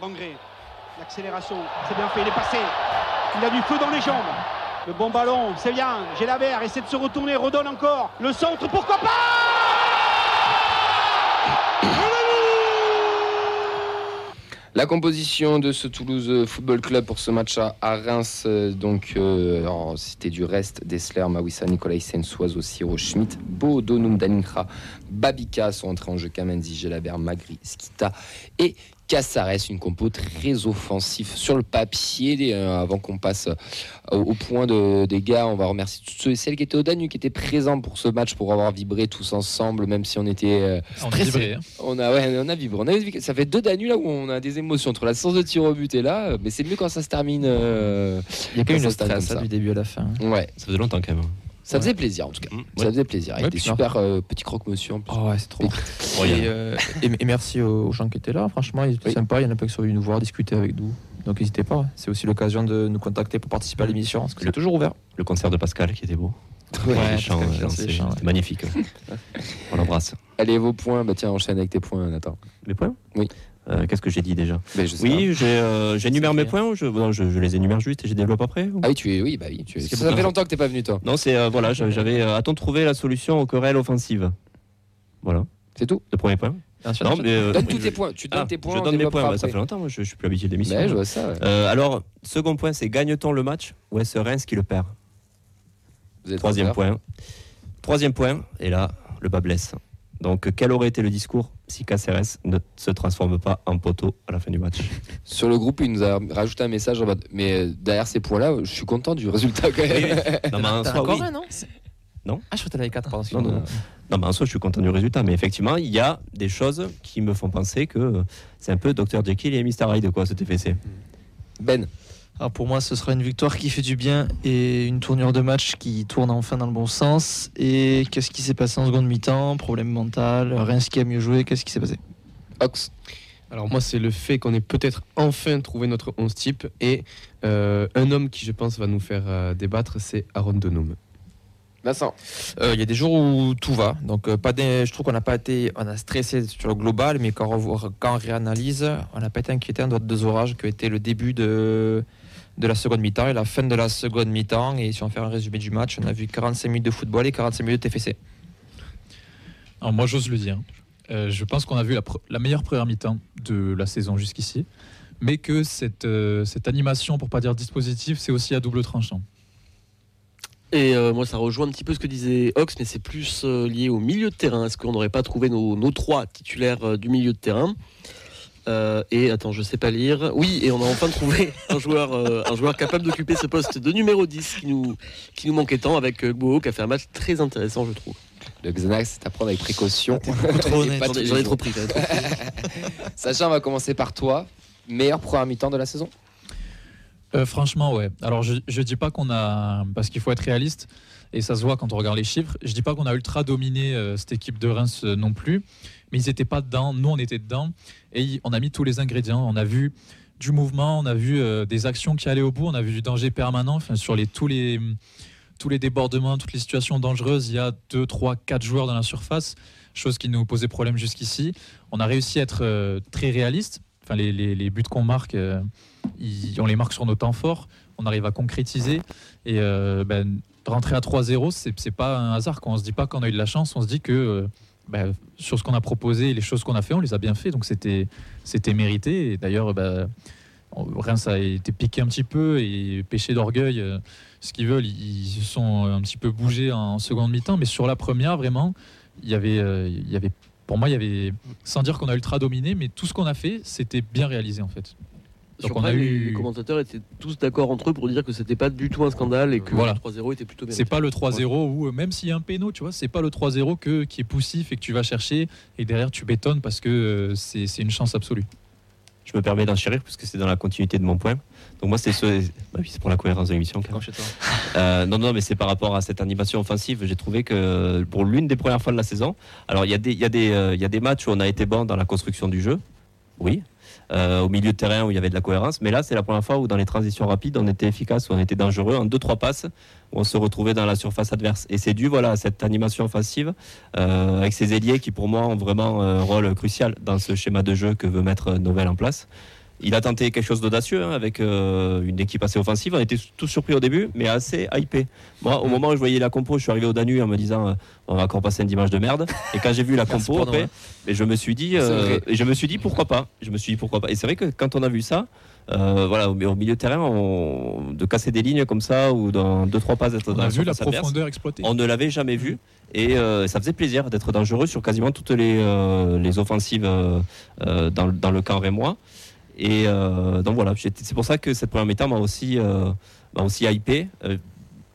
Bangré, l'accélération, c'est bien fait, il est passé. Il a du feu dans les jambes. Le bon ballon, c'est bien. Gélabert essaie de se retourner, redonne encore. Le centre, pourquoi pas La composition de ce Toulouse Football Club pour ce match à, Reims, euh, donc euh, c'était du reste Dessler, Mawissa, Nicolaisen, Soiseau, Siro, Schmidt, Beau, Donum, Babika sont entrés en jeu, Kamenzi, Gelabert, Magri, Skita et Cassares, une compo très offensive sur le papier. euh, avant qu'on passe au, au point de, des gars, on va remercier tous ceux et celles qui étaient au Danube, qui étaient présents pour ce match, pour avoir vibré tous ensemble, même si on était euh, On a stressés. vibré, hein. On a, ouais, on a vibré. On a vibré. Ça fait deux Danus là où on a des émotions entre la séance de tir au but et là, euh, mais c'est mieux quand ça se termine. euh, Il y a quand quand une stress hein, ça. du début à la fin. Ouais, Ça faisait longtemps quand même. Ça faisait plaisir en tout cas. Mm, Ça ouais. faisait plaisir. Avec Ouais, des super euh, petits croque-monsieur en plus. Oh ouais, c'est trop. Oh, Et, euh, et, et merci aux gens qui étaient là. Franchement, ils étaient Oui. sympas. Il y en a pas qui sont venus nous voir, discuter avec nous. Donc n'hésitez pas. C'est aussi l'occasion de nous contacter pour participer à l'émission. Parce que c'est toujours ouvert. Le concert de Pascal qui était beau. Ouais, les euh, lance c'est- les ouais. magnifique. On l'embrasse. Allez, vos points. Bah tiens, enchaîne avec tes points, Nathan. Mes points? Oui. Euh, Qu'est-ce que j'ai dit déjà je sais Oui, j'ai euh, j'énumère mes points ou je, non, je, je les énumère juste et je développe après ou-. Ah oui, tu es. Oui, bah oui. Tu es. Ça fait longtemps que t'es pas venu, toi. Non, c'est euh, voilà, j'avais- euh, a-t-on trouvé la solution aux querelles offensives Voilà, C'est tout. le premier point. Ensuite, Non, mais euh, Donne tous tes points. Tu donnes Ah, tes points. je on donne mes points, bah, ça fait longtemps, moi, je, je suis plus habitué d'émission. Ouais, je vois ça. ouais. Euh, alors, second point, c'est gagne-t-on le match ou est-ce Reims qui le perd Troisième point. Troisième point, et là, le bas blesse. Donc, quel aurait été le discours si Caceres ne se transforme pas en poteau à la fin du match? Sur le groupe, il nous a rajouté un message. en mode, Mais euh, derrière ces points-là, je suis content du résultat quand même. Non, mais en soi, encore oui. un, non? Non. Ah, je crois que t'en avais 4, pardon. Non, non, non. Non, mais en soi, je suis content du résultat. Mais effectivement, il y a des choses qui me font penser que c'est un peu Dr. Jekyll et Mr. Hyde, quoi, cet FSC. Ben, Alors pour moi, ce sera une victoire qui fait du bien et une tournure de match qui tourne enfin dans le bon sens. Et qu'est-ce qui s'est passé en seconde mi-temps? Problème mental, Reims qui a mieux joué, qu'est-ce qui s'est passé? Ox. Alors moi, c'est le fait qu'on ait peut-être enfin trouvé notre 11 type et euh, un homme qui, je pense, va nous faire euh, débattre, c'est Aaron Donum. Vincent. Euh, Il y a des jours où tout va. Donc, euh, pas des- je trouve qu'on n'a pas été. On a stressé sur le global, mais quand on, revoit- quand on réanalyse, on n'a pas été inquiété en dehors de deux orages qui ont été le début de, de la seconde mi-temps et la fin de la seconde mi-temps. Et si on fait un résumé du match, on a vu 45 minutes de football et 45 minutes de TFC. Alors moi j'ose le dire. Euh, je pense qu'on a vu la, pre- la meilleure première mi-temps de la saison jusqu'ici, mais que cette, euh, cette animation, pour pas dire dispositif, c'est aussi à double tranchant. Et euh, moi, ça rejoint un petit peu ce que disait Ox, mais c'est plus euh, lié au milieu de terrain. Est-ce qu'on n'aurait pas trouvé nos, nos trois titulaires euh, du milieu de terrain? Euh, Et attends, je sais pas lire. Oui, et on a enfin trouvé un joueur, euh, un joueur capable d'occuper ce poste de numéro 10 qui nous, qui nous manquait tant avec euh, Gbo, qui a fait un match très intéressant, je trouve. Le Xanax, c'est à prendre avec précaution. pas J'en ai, trop pris. Sacha, on va commencer par toi. Meilleur première mi-temps de la saison? Euh, franchement, ouais. Alors, je, je dis pas qu'on a. Parce qu'il faut être réaliste, et ça se voit quand on regarde les chiffres. Je dis pas qu'on a ultra dominé euh, cette équipe de Reims euh, non plus, mais ils étaient pas dedans. Nous, on était dedans, et on a mis tous les ingrédients. On a vu du mouvement, on a vu euh, des actions qui allaient au bout, on a vu du danger permanent sur les, tous, les, tous les débordements, toutes les situations dangereuses. Il y a 2, 3, 4 joueurs dans la surface, chose qui nous posait problème jusqu'ici. On a réussi à être euh, très réaliste. Enfin, les, buts qu'on marque, euh, on les marque sur nos temps forts. On arrive à concrétiser. Et ben, rentrer à 3-0, c'est c'est pas un hasard. Quand on se dit pas qu'on a eu de la chance, on se dit que ben, sur ce qu'on a proposé les choses qu'on a fait, on les a bien fait. Donc c'était c'était mérité. Et d'ailleurs, on- Reims a été piqué un petit peu et péché d'orgueil. euh, ce qu'ils veulent, ils se sont un petit peu bougés en seconde mi-temps. Mais sur la première, vraiment, il y avait, euh, il y avait pour moi, il y avait, sans dire qu'on a ultra dominé, mais tout ce qu'on a fait, c'était bien réalisé en fait. Sur Donc on a eu- les commentateurs étaient tous d'accord entre eux pour dire que c'était pas du tout un scandale et que Voilà. le 3-0 était plutôt bien. C'est pas le 3-0 où, euh, même s'il y a un péno, tu vois, c'est pas le 3-0 que, qui est poussif et que tu vas chercher et derrière tu bétonnes parce que euh, c'est c'est une chance absolue. Je me permets d'enchérir parce que c'est dans la continuité de mon point. Donc moi c'est ce... bah oui, c'est pour la cohérence de l'émission. Euh, non, non, mais c'est par rapport à cette animation offensive. J'ai trouvé que pour l'une des premières fois de la saison, alors il y, a des- il y, a des, euh, il y a des matchs où on a été bon dans la construction du jeu, oui, Euh, au milieu de terrain où il y avait de la cohérence, mais là c'est la première fois où dans les transitions rapides on était efficace, où on était dangereux en 2-3 passes, où on se retrouvait dans la surface adverse. Et c'est dû voilà, à cette animation offensive euh, avec ces ailiers qui pour moi ont vraiment un rôle crucial dans ce schéma de jeu que veut mettre Novel en place. Il a tenté quelque chose d'audacieux hein, avec euh, une équipe assez offensive. On était tous surpris au début, mais assez hypé. Moi, au moment où je voyais la compo, je suis arrivé au Danu en me disant euh, on va encore passer un dimanche de merde. Et quand j'ai vu la compo après, et je me suis dit, euh, et je me suis dit pourquoi pas? Je me suis dit pourquoi pas? Et c'est vrai que quand on a vu ça, euh, voilà, au, au milieu de terrain, on- de casser des lignes comme ça ou dans deux trois passes d'être On dans a vu la profondeur exploitée. on ne l'avait jamais vu et euh, ça faisait plaisir d'être dangereux sur quasiment toutes les, euh, les offensives dans, le- dans le camp rémois. Et euh, donc voilà, c'est pour ça que cette première mi-temps m'a aussi, euh, m'a aussi hypé. Euh,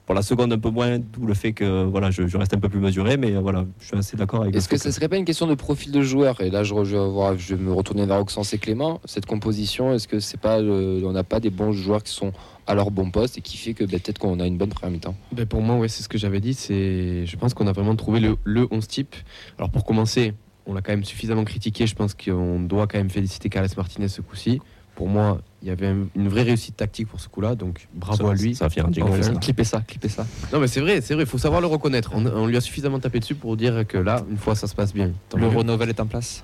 pour la seconde un peu moins, d'où le fait que voilà, je, je reste un peu plus mesuré, mais euh, voilà, je suis assez d'accord avec Est-ce que ce ce serait pas une question de profil de joueur? Et là, je, je vais, voir- je vais me retourner vers Oxens et Clément. Cette composition, est-ce que c'est pas, le- on n'a pas des bons joueurs qui sont à leur bon poste et qui fait que ben, peut-être qu'on a une bonne première mi-temps? Ben, pour moi, ouais, c'est ce que j'avais dit. C'est, je pense qu'on a vraiment trouvé le, le 11 type. Alors pour commencer, on l'a quand même suffisamment critiqué. Je pense qu'on doit quand même féliciter Carles Martinez ce coup-ci. Pour moi, il y avait un- une vraie réussite tactique pour ce coup-là, donc bravo Ça- à lui. ça va faire un jingle, Enfin, ça. Clippez ça, clippez ça. Non, mais c'est vrai, c'est vrai. Il faut savoir le reconnaître. On, on lui a suffisamment tapé dessus pour dire que là, une fois, ça se passe bien. Tant Le. Renovel est en place.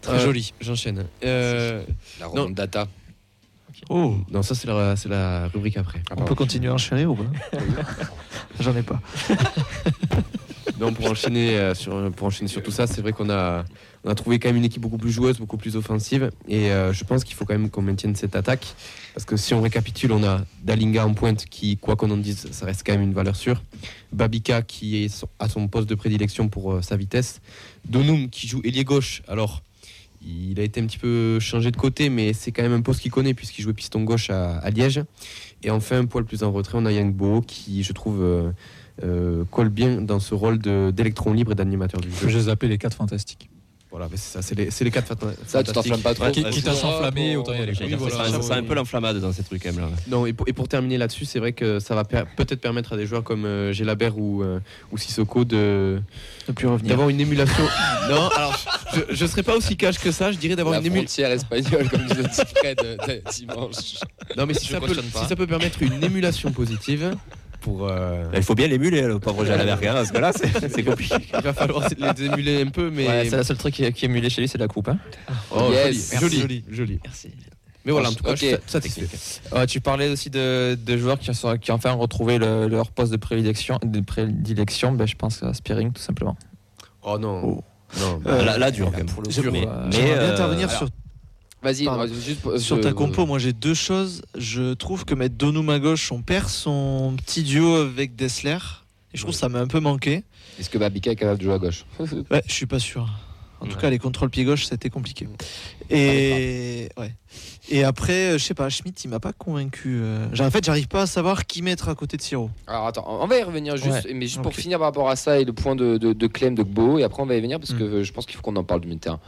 Très joli. J'enchaîne. Euh, La Non. remonte data. Oh, non, ça c'est la, c'est la rubrique après. on peut continuer à enchaîner ou pas? J'en ai pas. Non, pour enchaîner, euh, sur, pour enchaîner sur tout ça, c'est vrai qu'on a, trouvé quand même une équipe beaucoup plus joueuse, beaucoup plus offensive. Et euh, je pense qu'il faut quand même qu'on maintienne cette attaque. Parce que si on récapitule, on a Dalinga en pointe qui, quoi qu'on en dise, ça reste quand même une valeur sûre. Babika qui est à son poste de prédilection pour euh, sa vitesse. Donum qui joue ailier gauche. Alors, il a été un petit peu changé de côté, mais c'est quand même un poste qu'il connaît puisqu'il jouait piston gauche à, Liège. Et enfin, un poil plus en retrait, on a Yang qui, je trouve, euh, colle bien dans ce rôle de- d'électron libre et d'animateur du jeu. Je les appelle les 4 fantastiques. Voilà, mais c'est ça, c'est les, c'est les quatre fanta- Ça, tu t'enflammes pas trop. Ouais, Qui- ouais, Quitte à s'enflammer, autant y aller. Oui, voilà, sent un peu l'enflammade dans ces trucs quand même là. Non, et pour, et pour terminer là-dessus, c'est vrai que ça va per- peut-être permettre à des joueurs comme euh, Gelabert ou, euh, ou Sissoko de Ne plus revenir. d'avoir une émulation. non, alors je, je serais pas aussi cash que ça, je dirais d'avoir La une émulation. frontière espagnole, comme Fred euh, de- dimanche. Non, mais si Je ça, peut, si ça peut permettre une émulation positive pour. euh, Il faut bien l'émuler le pauvre Jalabert hein, parce que là c'est c'est compliqué. il va falloir les émuler un peu, mais. Ouais, c'est la seule truc qui est, qui est émulé chez lui, c'est la coupe. hein. Oh, Yes. joli, Merci. joli, joli. Merci. Mais voilà, en tout cas, Ok. je satisfait. Euh, tu parlais aussi de, de joueurs qui, sont, qui ont enfin retrouvé le- leur poste de prédilection, de prédilection ben, je pense à Spearing tout simplement. Oh non. Non. Euh, là, là dur quand même. pour le Dur, coup, mais, euh, mais, J'aimerais bien euh, intervenir alors, sur, Vas-y, juste pour- sur je- ta compo. Moi, j'ai deux choses. Je trouve que mettre Donum à gauche, on perd son petit duo avec Dessler. Et je trouve que ça m'a un peu manqué. Est-ce que Babika est capable de jouer à gauche Ouais, je suis pas sûr. En tout Ouais. cas, les contrôles pied gauche, c'était compliqué. Et ouais. Et après, euh, je sais pas, Schmitt, il m'a pas convaincu. euh. En fait, j'arrive pas à savoir qui mettre à côté de Siro. Alors attends, on va y revenir juste, mais juste pour finir par rapport à ça et le point de, de, de Clem de Gbo, et après on va y venir parce Mm. que euh, je pense qu'il faut qu'on en parle du milieu de terrain.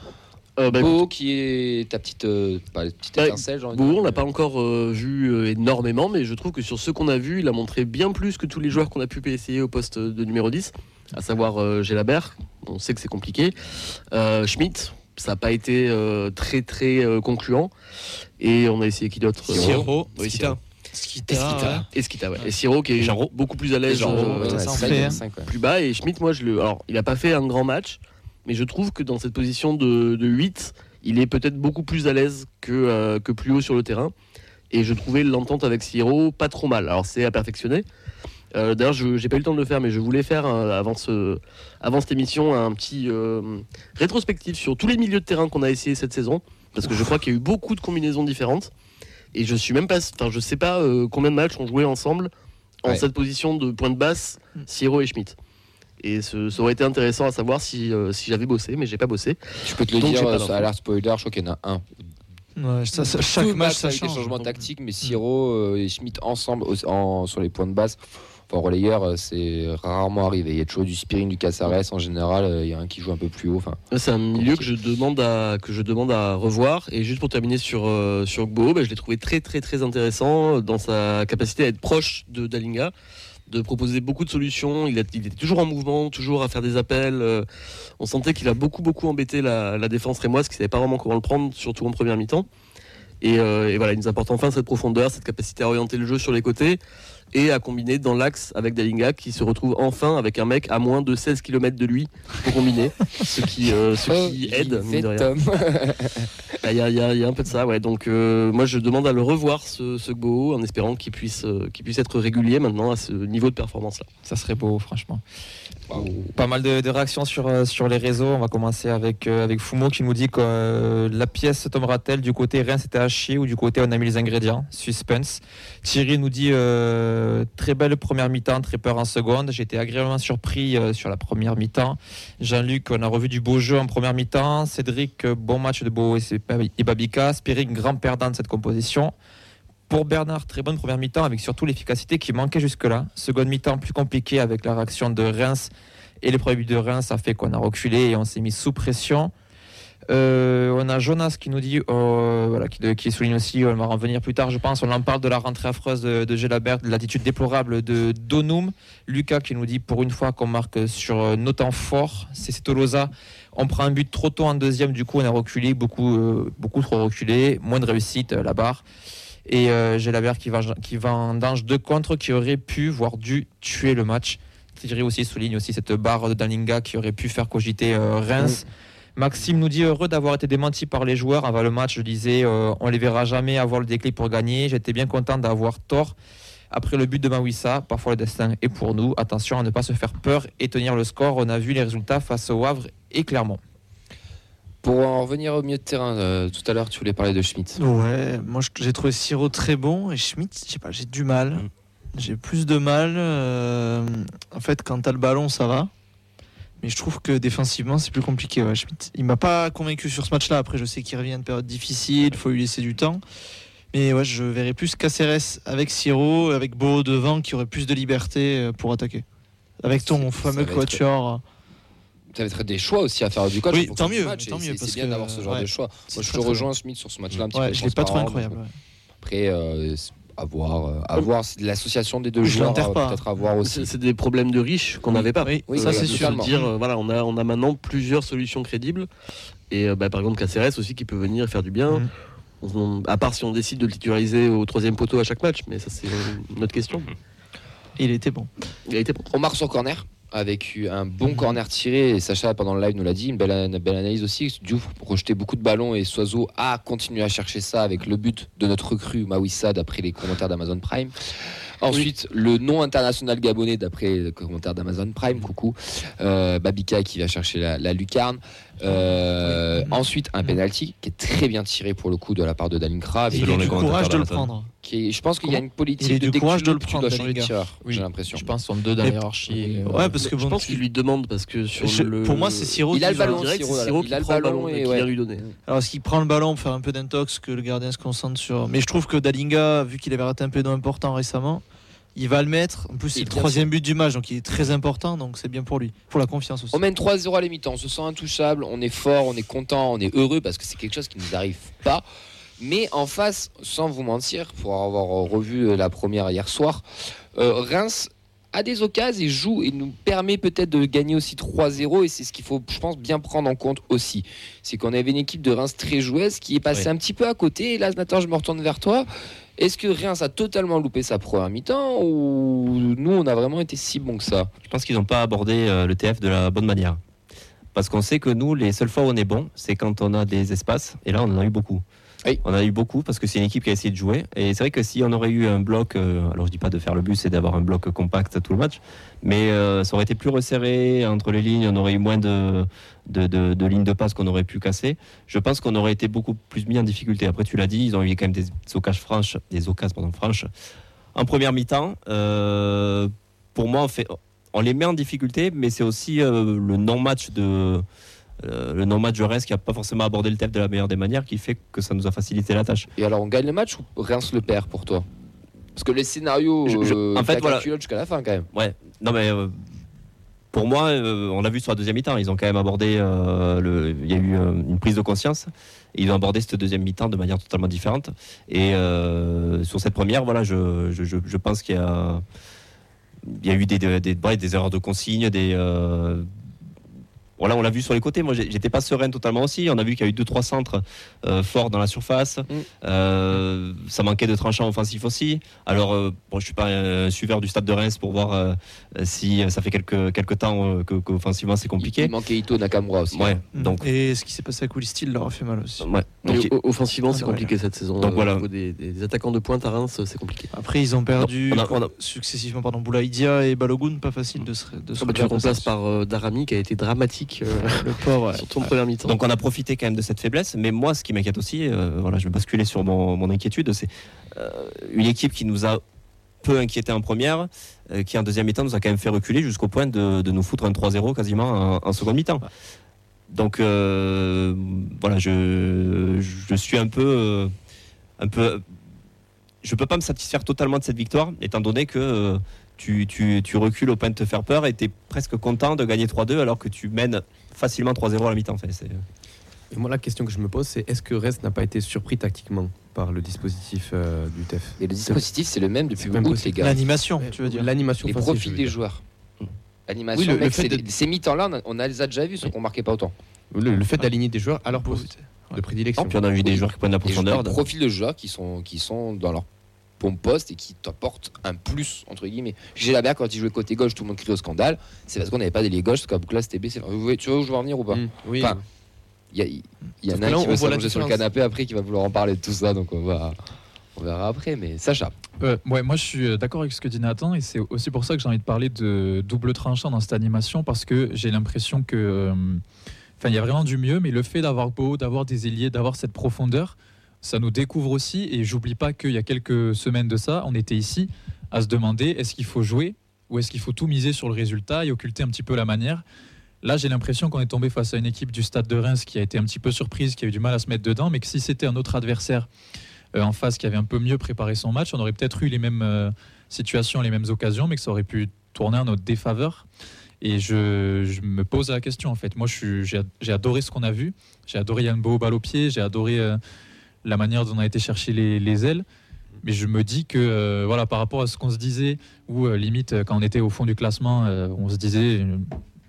Euh, bah, Beau qui est ta petite, euh, pas, petite Bah, étincelle, Beau, on l'a pas encore euh, vu euh, énormément, mais je trouve que sur ceux qu'on a vus, il a montré bien plus que tous les joueurs qu'on a pu essayer au poste de numéro 10, à savoir euh, Gélabert, on sait que c'est compliqué, euh, Schmitt, ça n'a pas été euh, très très euh, concluant, et on a essayé qui d'autre Siro, oui, Skita. Skita. Skita, Et Skita, ouais. Et Siro qui est beaucoup plus à l'aise Genre, euh, ouais, ouais, hein. ouais. plus bas. Et Schmitt, moi, je le. Alors, il n'a pas fait un grand match, mais je trouve que dans cette position de, de 8, il est peut-être beaucoup plus à l'aise que, euh, que plus haut sur le terrain. Et je trouvais l'entente avec Siro pas trop mal. Alors, c'est à perfectionner. Euh, D'ailleurs, je j'ai pas eu le temps de le faire, mais je voulais faire euh, avant, ce, avant cette émission un petit rétrospectif sur tous les milieux de terrain qu'on a essayé cette saison, parce que je crois qu'il y a eu beaucoup de combinaisons différentes. Et je suis même pas, enfin, je sais pas combien de matchs ont joué ensemble en Ouais. cette position de pointe basse, Siro et Schmitt. Et ce- ça aurait été intéressant à savoir si, euh, si j'avais bossé, mais j'ai pas bossé. Je peux te le Donc, dire, ça a l'air spoiler, je crois qu'il y en a un. Ouais, ça, ça- chaque Tout match, ça avec des change. changements tactiques, mais Siro euh, et Schmitt ensemble en- sur les points de base. Enfin, relayeur, euh, c'est rarement arrivé. Il y a toujours du Spiring, du Casares en général. Il y a un qui joue un peu plus haut. Enfin, C'est un milieu que je demande à que je demande à revoir. Et juste pour terminer sur euh, sur Gbo, bah, je l'ai trouvé très très très intéressant dans sa capacité à être proche de Dalinga, de proposer beaucoup de solutions. Il, a- était toujours en mouvement, toujours à faire des appels. euh, on sentait qu'il a beaucoup beaucoup embêté la, défense rémoise, qui savait pas vraiment comment le prendre, surtout en première mi-temps. Euh, et voilà, il nous apporte enfin cette profondeur, cette capacité à orienter le jeu sur les côtés et à combiner dans l'axe avec Dalinga qui se retrouve enfin avec un mec à moins de 16 km de lui pour combiner, ce qui, euh, ce qui Oh, aide. il mine de fait rien. Tom. Bah, Il y, a, il y a- il y a un peu de ça, ouais. Donc euh, moi je demande à le revoir ce, ce Gbo en espérant qu'il puisse, euh, qu'il puisse être régulier maintenant à ce niveau de performance là. Ça serait beau, franchement. Pas mal de, réactions sur, euh, sur les réseaux. On va commencer avec, euh, Fumo qui nous dit que euh, la pièce tombera-t-elle du côté rien c'était à chier ou du côté on a mis les ingrédients? Suspense. Thierry nous dit très belle première mi-temps, très peur en seconde. J'ai été agréablement surpris sur la première mi-temps. Jean-Luc, on a revu du beau jeu en première mi-temps. Cédric, bon match de Beau et Babika. Spirig, grand perdant de cette composition. Pour Bernard, très bonne première mi-temps avec surtout l'efficacité qui manquait jusque-là. Seconde mi-temps plus compliquée avec la réaction de Reims et les premiers buts de Reims. Ça fait qu'on a reculé et on s'est mis sous pression. Euh, on a Jonas qui nous dit, euh, qui, souligne aussi, on va en venir plus tard, je pense. On en parle de la rentrée affreuse de, Gelabert, de l'attitude déplorable de Donum. Lucas qui nous dit, pour une fois qu'on marque sur euh, nos temps forts, c'est Tolosa. On prend un but trop tôt en deuxième, du coup on a reculé, beaucoup, trop reculé, moins de réussite, la barre. Et euh, Gelabert qui va, qui va en danger de contre, qui aurait pu, voire dû tuer le match. Thierry aussi souligne aussi cette barre de Dalinga qui aurait pu faire cogiter euh, Reims. Maxime nous dit heureux d'avoir été démenti par les joueurs avant le match. Je disais euh, on les verra jamais avoir le déclic pour gagner. J'étais bien content d'avoir tort. Après le but de Mawissa, parfois le destin est pour nous. Attention à ne pas se faire peur et tenir le score. On a vu les résultats face au Havre et Clermont. Pour en revenir au milieu de terrain, euh, tout à l'heure, tu voulais parler de Schmitt. Ouais, moi j'ai trouvé Siro très bon et Schmitt, je sais pas, j'ai du mal. Mm. J'ai plus de mal. euh, en fait, quand t'as le ballon, ça va. Mais je trouve que défensivement, c'est plus compliqué. Ouais, Schmitt. Il m'a pas convaincu sur ce match-là. Après, je sais qu'il revient d'une période difficile, il faut lui laisser du temps. Mais ouais, je verrais plus Caceres avec Siro, avec Beau devant, qui aurait plus de liberté euh, pour attaquer. Avec ton fameux être- quatuor. Ça va être des choix aussi à faire du coach. Oui, fonction tant mieux, match, tant mieux, c'est- bien d'avoir ce genre ouais, de choix. Moi, je te rejoins, Schmitt, sur ce match-là Ouais, je l'ai pas trop incroyable. ouais. Après, euh, c'est à voir, euh, l'association des deux Je joueurs, euh, pas. peut-être à voir aussi. C'est des problèmes de riches qu'on Oui. n'avait pas. Oui, Oui, ça c'est sûr. Dire, euh, voilà, on a, on a maintenant plusieurs solutions crédibles. Et euh, bah, par exemple, Caceres aussi qui peut venir faire du bien. Mhm. On- à part si on décide de le titulariser au troisième poteau à chaque match, mais ça c'est une autre question. Il était bon. Il a été bon. On marque sur corner avec un bon corner tiré et Sacha pendant le live nous l'a dit, une belle, une belle analyse aussi. Diouf rejetait beaucoup de ballons et Soiseau a continué à chercher ça avec le but de notre recrue Mawissa d'après les commentaires d'Amazon Prime. Ensuite, le nom international gabonais d'après les commentaires d'Amazon Prime, coucou, euh, Babika qui va chercher la, la lucarne. Euh, Ensuite, un penalty qui est très bien tiré pour le coup de la part de Dalinkra, Et avec il a du courage de le prendre. qui qui est- je pense qu'il y a une politique Il a de du courage de le tu prendre, dois changer de Dalinga. tireur, Oui. j'ai l'impression. Je pense sont deux dans la Mais- hiérarchie. euh, Ouais, parce que je pense qu'il lui demande parce que sur Je- le. pour moi, c'est Siro Il a qui le ballon, direct, Siro, Il qui a le prend le ballon et ouais. vient lui donner. Alors, est-ce qu'il prend le ballon pour faire un peu d'intox que le gardien se concentre sur. Mais je trouve que Dalinga, vu qu'il avait raté un pédo important récemment, il va le mettre. En plus, c'est le troisième but du match, donc il est très important, donc c'est bien pour lui. Pour la confiance aussi. On mène 3-0 à la mi-temps, on se sent intouchable, on est fort, on est content, on est heureux parce que c'est quelque chose qui nous arrive pas. Mais en face, sans vous mentir, pour avoir revu la première hier soir, euh, Reims a des occasions et joue et nous permet peut-être de gagner aussi 3-0 et c'est ce qu'il faut, je pense, bien prendre en compte aussi. C'est qu'on avait une équipe de Reims très joueuse qui est passée un petit peu à côté et là, Nathan, je me retourne vers toi. Est-ce que Reims a totalement loupé sa première mi-temps ou nous, on a vraiment été si bons que ça Je pense qu'ils n'ont pas abordé euh, le TF de la bonne manière. Parce qu'on sait que nous, les seules fois où on est bon, c'est quand on a des espaces. Et là, on en a eu beaucoup. Oui. On a eu beaucoup parce que c'est une équipe qui a essayé de jouer. Et c'est vrai que si on aurait eu un bloc, euh, alors je dis pas de faire le but, c'est d'avoir un bloc compact tout le match, mais euh, ça aurait été plus resserré entre les lignes, on aurait eu moins de, lignes de passe qu'on aurait pu casser. Je pense qu'on aurait été beaucoup plus mis en difficulté. Après, tu l'as dit, ils ont eu quand même des occasions franches, des occasions franches en première mi-temps. Euh, pour moi, on, les met en difficulté, mais c'est aussi le non-match de euh, le non-match de Reims qui a pas forcément abordé le TEF de la meilleure des manières qui fait que ça nous a facilité la tâche. Et alors, on gagne le match ou Reims le perd pour toi? Parce que les scénarios, Je- je- euh, en fait, voilà. jusqu'à la fin quand même. Ouais, non mais euh, pour moi, on l'a vu sur la deuxième mi-temps, ils ont quand même abordé, le, il y a eu une prise de conscience, et ils ont abordé cette deuxième mi-temps de manière totalement différente. Et sur cette première, voilà, je, pense qu'il y a, il y a eu des, des, des, erreurs de consigne, des... euh, voilà, on l'a vu sur les côtés. Moi, j'étais pas sereine totalement aussi. On a vu qu'il y a eu deux trois centres euh, forts dans la surface. Euh, ça manquait de tranchants offensifs aussi. Alors, euh, bon, je suis pas un suiveur du stade de Reims pour voir euh, si ça fait quelques quelques temps euh, que qu'offensivement c'est compliqué. il manquait Ito Nakamura aussi. Ouais. Mm. Donc, Et ce qui s'est passé à Koulistil leur a fait mal aussi. ouais. Donc, offensivement, c'est compliqué cette saison. Donc Euh, voilà. Au niveau des, des attaquants de pointe à Reims, c'est compliqué. Après, ils ont perdu on a- on a- successivement pardon, Boulaïdia et Balogun, pas facile de se, de se Ah bah, tu remplaces par euh, Darami qui a été dramatique euh, le ouais. surtout en première mi-temps. Donc on a profité quand même de cette faiblesse, mais moi ce qui m'inquiète aussi, euh, voilà, je vais basculer sur mon, mon inquiétude, c'est euh, une équipe qui nous a peu inquiété en première, euh, qui en deuxième mi-temps nous a quand même fait reculer jusqu'au point de, de nous foutre un 3-0 quasiment en, en seconde mi-temps. Donc euh, voilà, je, je suis un peu, euh, un peu, je peux pas me satisfaire totalement de cette victoire, étant donné que euh, tu, tu, tu recules au point de te faire peur et tu es presque content de gagner 3-2 alors que tu mènes facilement 3-0 à la mi-temps. Enfin, c'est- Et moi, la question que je me pose, c'est est-ce que Reims n'a pas été surpris tactiquement par le dispositif euh, du TEF Et le dispositif, c'est le même depuis août, possible. les gars. L'animation, tu veux dire. L'animation Les profils des joueurs. Mm. Animation, Oui, le- le mec, fait c'est de- des- ces mi-temps-là, on, a- les a déjà vus, ceux qu'on marquait pas autant. Le, le fait d'aligner des joueurs à leur poste de prédilection. Puis on a vu des joueurs qui prennent la Des profondeur. joueurs, profils de joueurs qui sont, qui sont dans leur poste et qui t'apportent un plus, entre guillemets. J'ai la quand il jouait côté gauche, tout le monde criait au scandale. C'est parce qu'on n'avait pas d'ailier gauche, parce qu'à Boucla, c'était baissé. Tu vois où je veux en venir ou pas Mm, oui. Enfin, Il y, a- il y en a un là, qui la s'allonger sur le canapé après, qui va vouloir en parler de tout ça, donc on va. On verra après, mais Sacha. Euh, ouais, moi je suis euh, d'accord avec ce que dit Nathan et c'est aussi pour ça que j'ai envie de parler de double tranchant dans cette animation parce que j'ai l'impression que, euh, enfin, il y a vraiment du mieux, mais le fait d'avoir beau, d'avoir des ailiers, d'avoir cette profondeur, ça nous découvre aussi. Et j'oublie pas qu'il y a quelques semaines de ça, on était ici à se demander est-ce qu'il faut jouer ou est-ce qu'il faut tout miser sur le résultat et occulter un petit peu la manière. Là, j'ai l'impression qu'on est tombé face à une équipe du Stade de Reims qui a été un petit peu surprise, qui a eu du mal à se mettre dedans, mais que si c'était un autre adversaire euh, en face qui avait un peu mieux préparé son match, on aurait peut-être eu les mêmes euh, situations, les mêmes occasions, mais que ça aurait pu tourner en notre défaveur. Et je, me pose la question en fait. Moi, j'ai adoré ce qu'on a vu. J'ai adoré Yann Beau balle au pied. J'ai adoré euh, la manière dont on a été chercher les, les ailes. Mais je me dis que euh, voilà, par rapport à ce qu'on se disait, ou euh, limite euh, quand on était au fond du classement, on se disait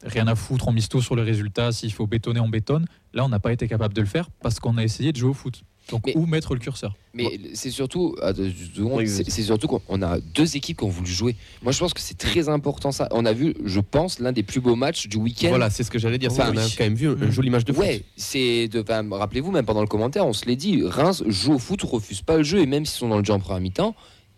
rien à foutre, on mise tout sur le résultat. S'il faut bétonner, on bétonne. Là, on n'a pas été capable de le faire parce qu'on a essayé de jouer au foot. Donc Mais- où mettre le curseur Mais c'est surtout, ah, c'est surtout qu'on a deux équipes qui ont voulu jouer. Moi, je pense que c'est très important ça. On a vu, je pense, l'un des plus beaux matchs du week-end. Voilà, c'est ce que j'allais dire. Enfin, qu'on a quand même vu un, un joli match de foot. Ouais, c'est de. enfin, Rappelez-vous, même pendant le commentaire, on se l'est dit. Reims joue au foot, refuse pas le jeu, et même s'ils sont dans le jeu en première mi-temps,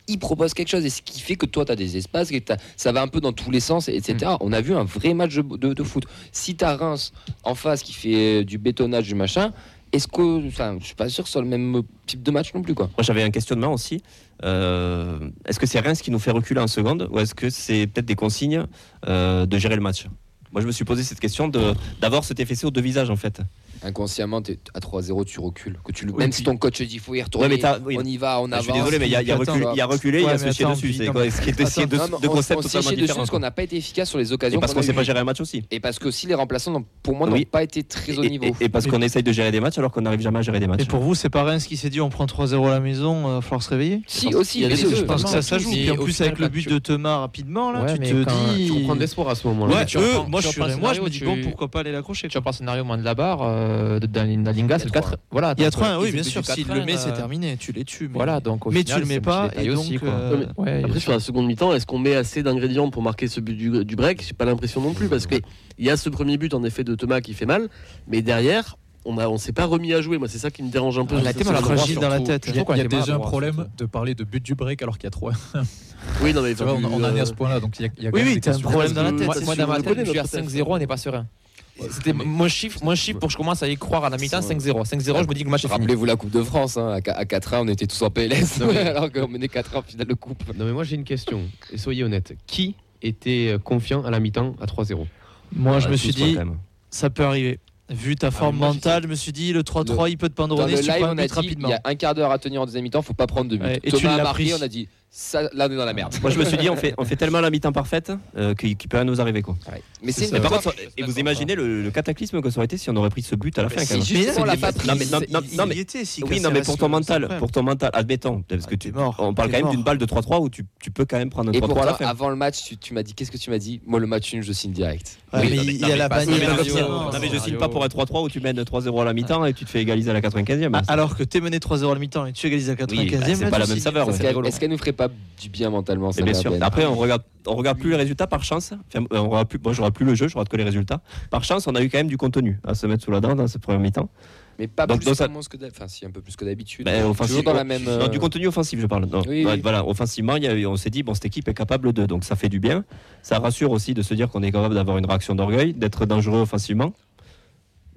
ils proposent quelque chose. Et ce qui fait que toi, tu as des espaces, ça va un peu dans tous les sens, etc. On a vu un vrai match de, de- de foot. Si tu as Reims en face qui fait du bétonnage, du machin, est-ce que, enfin, je suis pas sûr que le même type de match non plus quoi. Moi j'avais un questionnement aussi. Euh, est-ce que c'est Reims qui nous fait reculer en seconde ou est-ce que c'est peut-être des consignes euh, de gérer le match? Moi je me suis posé cette question de d'avoir cet effet aux deux visages en fait inconsciemment, à 3-0, tu recules. Que tu, même si ton coach dit faut y retourner, on y va, on avance. Je suis désolé, mais il y, a reculé, il y a se chier dessus. C'est ce deux, deux concepts totalement. On s'est chier dessus parce qu'on n'a pas été efficace sur les occasions. Et parce qu'on qu ne sait pas gérer un match aussi. Et parce que aussi les remplaçants, pour moi, n'ont pas été très au niveau. Et, parce qu'on essaye de gérer des matchs alors qu'on n'arrive jamais à gérer des matchs. Et pour vous, c'est pas rien ce qui s'est dit on prend 3-0 à la maison, il va falloir se réveiller Si, aussi. Je pense que ça joue. Et en plus, avec le bah, but de Thomas rapidement, tu te dis. Tu prends de l'espoir à ce moment-là. Moi, je me dis bon, pourquoi pas aller l'accrocher. Tu vas pas scénario moins de la barre euh, d'Alinga, c'est le 4. Voilà, il y a 3, oui, bien sûr. S'il le met, euh, c'est terminé. Tu les tues. Mais, voilà, donc, mais tu le mets pas. Et aussi, euh, Après, sur la seconde mi-temps, est-ce qu'on met assez d'ingrédients pour marquer ce but du, break? J'ai pas l'impression non plus, parce qu'il y a ce premier but, en effet, de Thomas qui fait mal, mais derrière, on ne s'est pas remis à jouer. Moi, c'est ça qui me dérange un peu. Ah, la thème, fragile dans la tête. Il y a, déjà un problème de parler de but du break alors qu'il y a 3. oui, non, mais on, on en est à euh, ce point-là. Donc, il y a, il y a oui, oui, as un problème dans la tête. Moi, dans ma tête, je suis à 5-0, on n'est pas serein. C'était mon chiffre, mon chiffre pour que je commence à y croire à la mi-temps 5-0. 5-0, ouais. je me dis que match Rappelez-vous la Coupe de France, hein, à 4-1, on était tous en PLS, alors qu'on menait 4-1 en finale de Coupe. Non, mais moi j'ai une question, et soyez honnête. Qui était euh, confiant à la mi-temps à 3-0 Moi je ah, me suis dit, ça peut arriver. Vu ta ah, forme mentale, je me suis dit le 3-3, il peut te pendronner si tu live, on rapidement. Il y a un quart d'heure à tenir en deuxième mi-temps, faut pas prendre de but. Et tu l'as marqué, on a dit là on est dans la merde. Moi je me suis dit on fait, on fait tellement la mi-temps parfaite euh, qu'il peut rien nous arriver quoi. Mais c'est par contre, et vous imaginez le, cataclysme que ça aurait été si on aurait pris ce but à la fin. Quand juste mais la patrie. Non mais oui non mais pour ton mental, pour ton mental, admettons parce ah, que tu, es mort, on parle quand même d'une balle de 3-3 où tu, tu, peux quand même prendre un 3-3 à la fin. Avant le match, tu, tu m'as dit qu'est-ce que tu m'as dit? Moi le match nul je signe direct. Mais il y a la. Non mais je signe pas pour un 3-3 où tu mènes 3-0 à la mi-temps et tu te fais égaliser à la 95e. Ah, alors que t'es mené 3-0 à la mi-temps et tu égalises à la 95e. Bah, c'est pas la même saveur. Est-ce qu'elle nous ferait du bien mentalement. Ça sûr. Après, on regarde, on regarde plus les résultats par chance. Enfin, euh, on regarde plus, moi, je regarde plus le jeu, je regarde que les résultats. Par chance, on a eu quand même du contenu à se mettre sous la dent dans ce premier mi-temps. Mais pas donc, plus que d'habitude. Ben, du euh, contenu offensif, je parle. Voilà, offensivement, on s'est dit bon, cette équipe est capable de, donc ça fait du bien. Ça rassure aussi de se dire qu'on est capable d'avoir une réaction d'orgueil, d'être dangereux offensivement.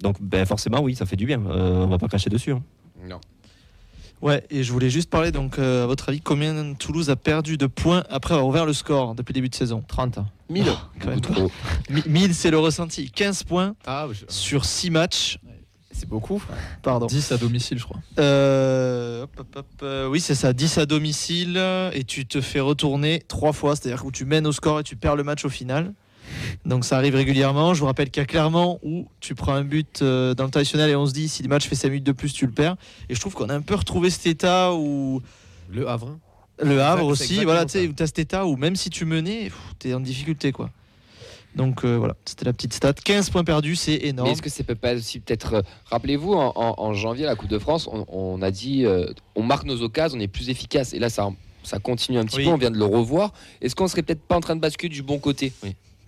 Donc, ben, forcément, oui, ça fait du bien. Euh, on va pas cracher dessus. Hein. Non. Ouais, et je voulais juste parler, donc, euh, à votre avis, combien Toulouse a perdu de points après avoir ouvert le score depuis le début de saison? 30. 1000 quand même 1000, c'est le ressenti. 15 points ah, bah, sur 6 matchs. C'est beaucoup. Pardon. 10 à domicile, je crois. Euh, hop, hop, hop, euh, oui, c'est ça. 10 à domicile et tu te fais retourner 3 fois. C'est-à-dire que tu mènes au score et tu perds le match au final. Donc ça arrive régulièrement. Je vous rappelle qu'il y a clairement où tu prends un but euh, dans le traditionnel et on se dit si le match fait 5 minutes de plus, tu le perds. Et je trouve qu'on a un peu retrouvé cet état où. Le Havre. Le Havre aussi, voilà, tu sais, as cet état où même si tu menais, tu es en difficulté quoi. Donc euh, voilà, c'était la petite stat. 15 points perdus, c'est énorme. Est-ce que c'est pas aussi peut-être. Euh, rappelez-vous, en, janvier, à la Coupe de France, on, a dit on marque nos occasions, on est plus efficace. Et là, ça, ça continue un petit peu, on vient de le revoir. Est-ce qu'on serait peut-être pas en train de basculer du bon côté?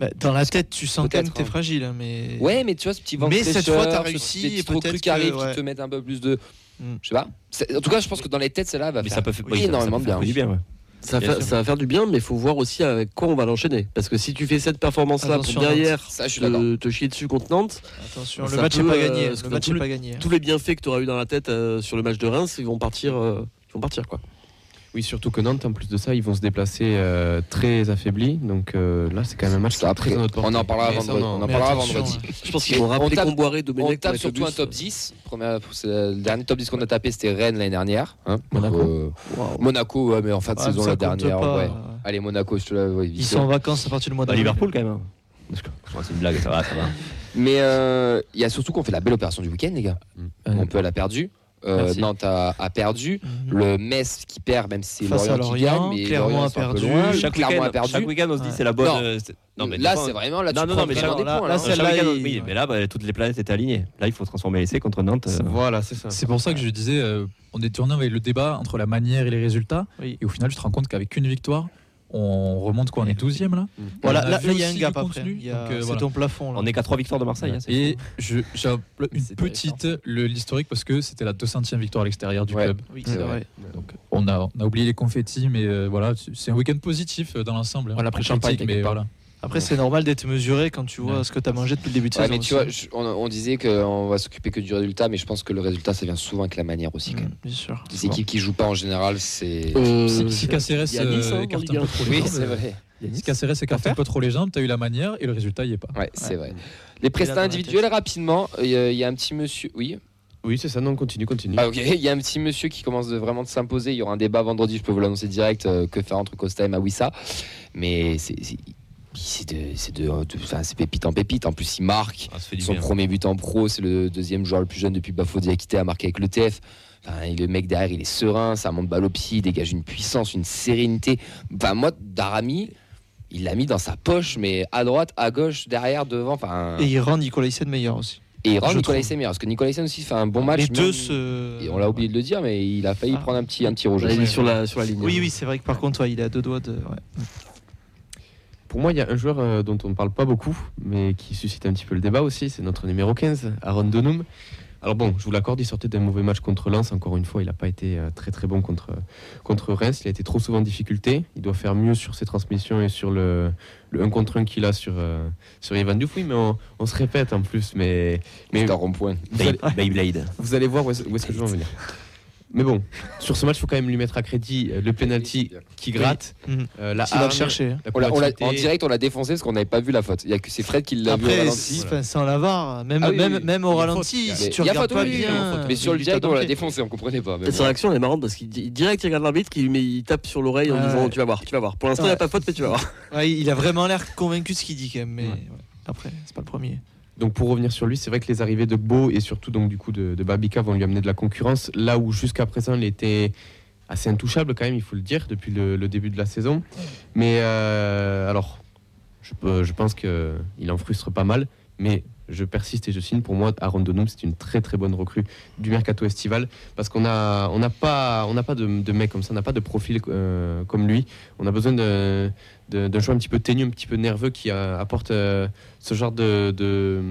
Bah, dans la tête, tu sens quand même que t'es hein. fragile. Hein, mais... Ouais, mais tu vois, ce petit vent Mais cette fois, t'as réussi. Et peut-être qui arrivent, ouais. qui te mettent un peu plus de. Mm. Je sais pas. En tout cas, je pense que dans les têtes, celle-là va mais faire ça peut, faire, oui, énormément ça peut faire bien. Du bien ouais. Ça va, faire, du bien, mais il faut voir aussi avec quoi on va l'enchaîner. Parce que si tu fais cette performance-là derrière ça, je euh, te, chier dessus contre Nantes, attention, le match n'est pas euh, gagné. Pas gagné. Tous les bienfaits que tu auras eu dans la tête euh, sur le match de Reims, ils vont partir, ils vont partir quoi. Oui, surtout que Nantes, en plus de ça, ils vont se déplacer euh, très affaiblis. Donc euh, là, c'est quand même un match. Ça, après, on en parlera vendredi. Ça, on en parlera vendredi. Hein. Je pense qu'ils vont rappeler qu'on boirait de On tape surtout un top 10. Première, le dernier top 10 qu'on a tapé, c'était Rennes l'année dernière. Hein. Monaco. Euh, Monaco, mais en fin de saison la dernière. Allez, Monaco, je te la ouais, Ils sont en vacances à partir du mois de Liverpool, quand même. Hein. C'est une blague, ça va, ça va. Mais il y a surtout qu'on fait la belle opération du week-end, les gars. On peut la perdue. Euh, Nantes a, perdu. Mhm. Le Metz qui perd, même si c'est Lorient, Lorient, qui mais Clermont a perdu. Chaque week-end, on se dit c'est la bonne. Non. Euh, mais là, c'est vraiment là. Non, non, non, mais des là, points, là, là, là mais là, bah, toutes les planètes étaient alignées. Là, il faut transformer l'essai contre Nantes. Euh. Voilà, c'est ça. C'est pour ça que je disais, on est tourné avec le débat entre la manière et les résultats. Et au final, je te rends compte qu'avec une victoire, on remonte quoi On est 12 e là mmh. Voilà, là il y a un gap après. Hein. Euh, c'est ton plafond. Là. On est qu'à 3 victoires de Marseille. Hein, Et j'ai une petite, l'historique, parce que c'était la 200e victoire à l'extérieur du club. Oui, c'est euh, vrai. Donc, on, a, on a oublié les confettis, mais euh, voilà, c'est un week-end positif dans l'ensemble. Hein. Voilà, après champagne, mais voilà c'est normal d'être mesuré quand tu vois Ouais. ce que tu as mangé depuis le début de Ouais, saison. mais tu aussi. vois, je- on, on disait qu'on va s'occuper que du résultat, mais je pense que le résultat, ça vient souvent avec la manière aussi. Quand même. Mm, bien sûr. Les équipes qui jouent pas en général, c'est. Euh, Si, Caceres Nice, hein, euh, écarte un peu 1. trop les Oui, jambes, c'est euh, vrai. Si Caceres écarte un peu trop les jambes, t'as eu la manière et le résultat y est pas. Ouais, c'est vrai. Les prestats individuels, rapidement, il y, a- il y a un petit monsieur. Oui. Oui, c'est ça, non, continue, continue. Ah, ok. Il y a un petit monsieur qui commence de vraiment de s'imposer. Il y aura un débat vendredi, je peux vous l'annoncer direct. euh, que faire entre Costa et Mawissa Mais c'est. C'est- de, c'est de, de- enfin, c'est pépite en pépite. En plus, il marque. Ah, Son bien. premier but en pro, c'est le deuxième joueur le plus jeune depuis Bafo Diakité à marquer avec le TF. Enfin, et le mec derrière, il est serein, ça monte balle au pied, il dégage une puissance, une sérénité. Enfin, moi, Darami, il l'a mis dans sa poche, mais à droite, à gauche, derrière, devant. Enfin, Et il rend Nicolas Hyssen meilleur aussi. et il rend Nicolas meilleur. Parce que Nicolas Hyssen aussi fait un bon match. Les deux se. et on l'a oublié de le dire, mais il a failli Ah. prendre un petit, un petit rouge. il est sur la, sur la ligne. Oui, oui, c'est vrai que par contre, ouais, il est à deux doigts de. ouais. Pour moi, il y a un joueur euh, dont on ne parle pas beaucoup, mais qui suscite un petit peu le débat aussi, c'est notre numéro 15, Aaron Donum. Alors bon, je vous l'accorde, il sortait d'un mauvais match contre Lens. Encore une fois, il n'a pas été euh, très très bon contre, contre Reims. Il a été trop souvent en difficulté. Il doit faire mieux sur ses transmissions et sur le, le 1 contre 1 qu'il a sur, euh, sur Ivan mais on, on se répète en plus. Mais, mais C'est un rond-point. vous allez, Beyblade. vous allez voir où est-ce où est-ce que je veux en venir. Mais bon, sur ce match, il faut quand même lui mettre à crédit euh, le penalty qui gratte, Mhm. euh, la Il va le hargne, chercher. hein. la On l'a- on l'a- combativité. en direct, on l'a défoncé parce qu'on n'avait pas vu la faute. Il y a que c'est Fred qui l'a vu au Après, ralenti. si- enfin, sans la VAR, même, Ah oui, même, oui. même au ralenti, faute. si tu il y a regardes faute, pas oui, oui, bien. a faute. Mais sur le direct, on l'a défoncé, on comprenait pas. Cette réaction elle est marrante parce qu'il direct il regarde l'arbitre il tape sur l'oreille en disant tu vas voir tu vas voir pour l'instant il n'y a pas faute mais tu vas voir Ouais, il a vraiment l'air convaincu de ce qu'il dit quand même. Mais après, c'est pas le premier. Donc pour revenir sur lui, c'est vrai que les arrivées de Beau et surtout donc du coup de, de Babika vont lui amener de la concurrence. Là où jusqu'à présent il était assez intouchable quand même, il faut le dire, depuis le, début de la saison. Mais euh, alors, je, pense qu'il en frustre pas mal, mais je persiste et je signe. Pour moi, Aaron Donum, c'est une très très bonne recrue du mercato estival parce qu'on a on n'a pas on n'a pas de, de mec comme ça, on n'a pas de profil euh, comme lui. On a besoin de- d'un joueur un petit peu teigneux, un petit peu nerveux qui apporte euh, ce genre de, de,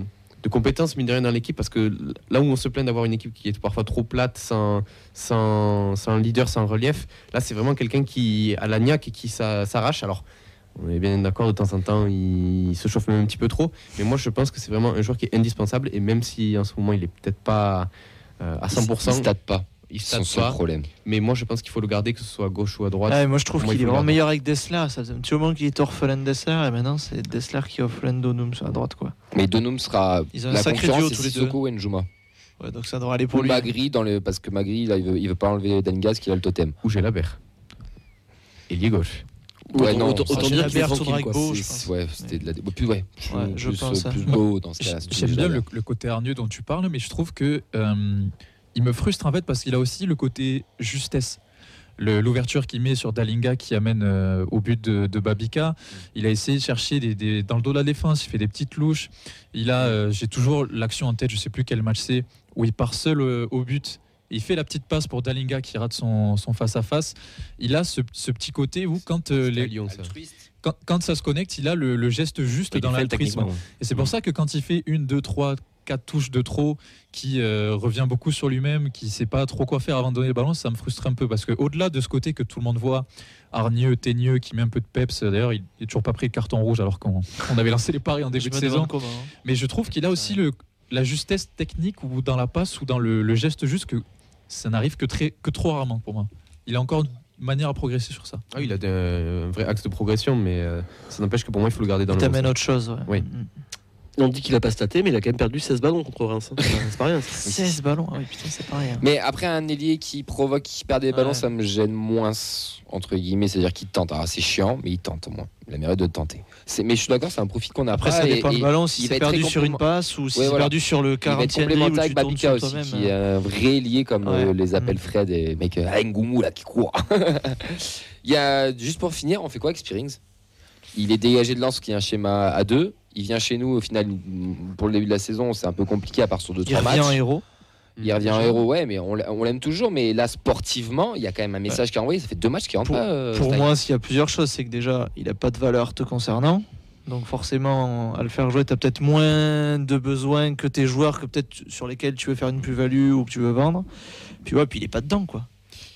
de compétences mine de rien dans l'équipe parce que là où on se plaint d'avoir une équipe qui est parfois trop plate sans, sans, sans leader, sans relief, là c'est vraiment quelqu'un qui a la niaque et qui s'a- s'arrache. Alors on est bien d'accord, de temps en temps il se chauffe même un petit peu trop, mais moi je pense que c'est vraiment un joueur qui est indispensable et même si en ce moment il est peut-être pas euh, à Il il 100%, stade pas. Il son seul pas, problème. mais moi je pense qu'il faut le garder que ce soit à gauche ou à droite. Moi je trouve il qu'il est vraiment meilleur avec Dessler. Ça faisait un petit moment qu'il était orphelin de Dessler et maintenant c'est Dessler qui est orphelin d'Onum sur la droite. quoi. Mais Donum sera. Ils ont un La sacré concurrence, duo tous les deux. Et Njuma. Ouais, donc ça devrait aller pour Ou lui. Magri, dans le... parce que Magri, là, il veut, il veut pas enlever Dengas qui a le totem. Ou j'ai la berre. Ailier gauche. Ouais, autant, non, autant- dire la qu'il est Beau, je pense. Ouais, c'était de la. Plus, ouais, plus, Ouais, je plus, pense, euh, hein. plus beau dans ce cas-là. c'est J'aime bien le, le côté hargneux dont tu parles, mais je trouve que euh, il me frustre en fait parce qu'il a aussi le côté justesse. L'ouverture qu'il met sur Dalinga qui amène euh, au but de, de Babika, il a essayé de chercher des, des- dans le dos de la défense, il fait des petites louches. Il a, euh, j'ai toujours l'action en tête, je sais plus quel match c'est, où il part seul euh, au but. Il fait la petite passe pour Dalinga qui rate son son face à face. Il a ce, ce petit côté où quand euh, les, Lyon, ça. quand, quand ça se connecte, il a le, le geste juste Il dans l'altruisme. Et c'est pour ça que quand il fait une, deux, trois, quatre touches de trop, qui euh, revient beaucoup sur lui-même, qui sait pas trop quoi faire avant de donner le ballon, ça me frustre un peu parce que au-delà de ce côté que tout le monde voit, hargneux, teigneux, qui met un peu de peps. D'ailleurs, il n'est toujours pas pris le carton rouge alors qu'on on avait lancé les paris en début de saison. comment. hein. Mais je trouve qu'il a aussi le, la justesse technique ou dans la passe ou dans le, le geste juste que ça n'arrive que très que trop rarement pour moi. Il a encore une manière à progresser sur ça. Ah oui, il a de- un vrai axe de progression, mais euh, ça n'empêche que pour moi, il faut le garder dans Il le t'amène autre chose. Ouais. Oui. Mm. On dit qu'il a pas staté mais il a quand même perdu 16 ballons contre Reims c'est pas rien 16 ballons. Ah oui, putain, c'est pas rien. Mais après, un ailier qui provoque, qui perd des ballons, Ouais. ça me gêne moins, entre guillemets. C'est-à-dire qu'il tente. Alors, c'est chiant, mais il tente au moins. Il a mérite de tenter. C'est- Mais je suis d'accord, c'est un profil qu'on a Après, pas. ça et- dépend et du ballon. il Si va c'est perdu sur une passe ou si Ouais, c'est voilà. perdu sur le Il va 40 être e où avec Babika sur aussi, qui est un vrai lié comme Ouais. euh, les appelle Mm. Fred et mec euh, Ngoumou là qui court. Il y a juste pour finir, on fait quoi avec Spearings? Il est dégagé de lance qui est un schéma à deux. Il vient chez nous au final pour le début de la saison, c'est un peu compliqué à part sur deux Il trois revient matchs. en héros. Il revient en héros, ouais, mais on l'a- on l'aime toujours. Mais là, sportivement, il y a quand même un message qui est envoyé. Ça fait deux matchs qu'il rentre Pour, pas. euh, pour moi, s'il y a plusieurs choses, c'est que déjà, il n'a pas de valeur te concernant. Donc forcément, à le faire jouer, tu as peut-être moins de besoins que tes joueurs, que peut-être sur lesquels tu veux faire une plus-value ou que tu veux vendre. Puis ouais, puis il est pas dedans, quoi.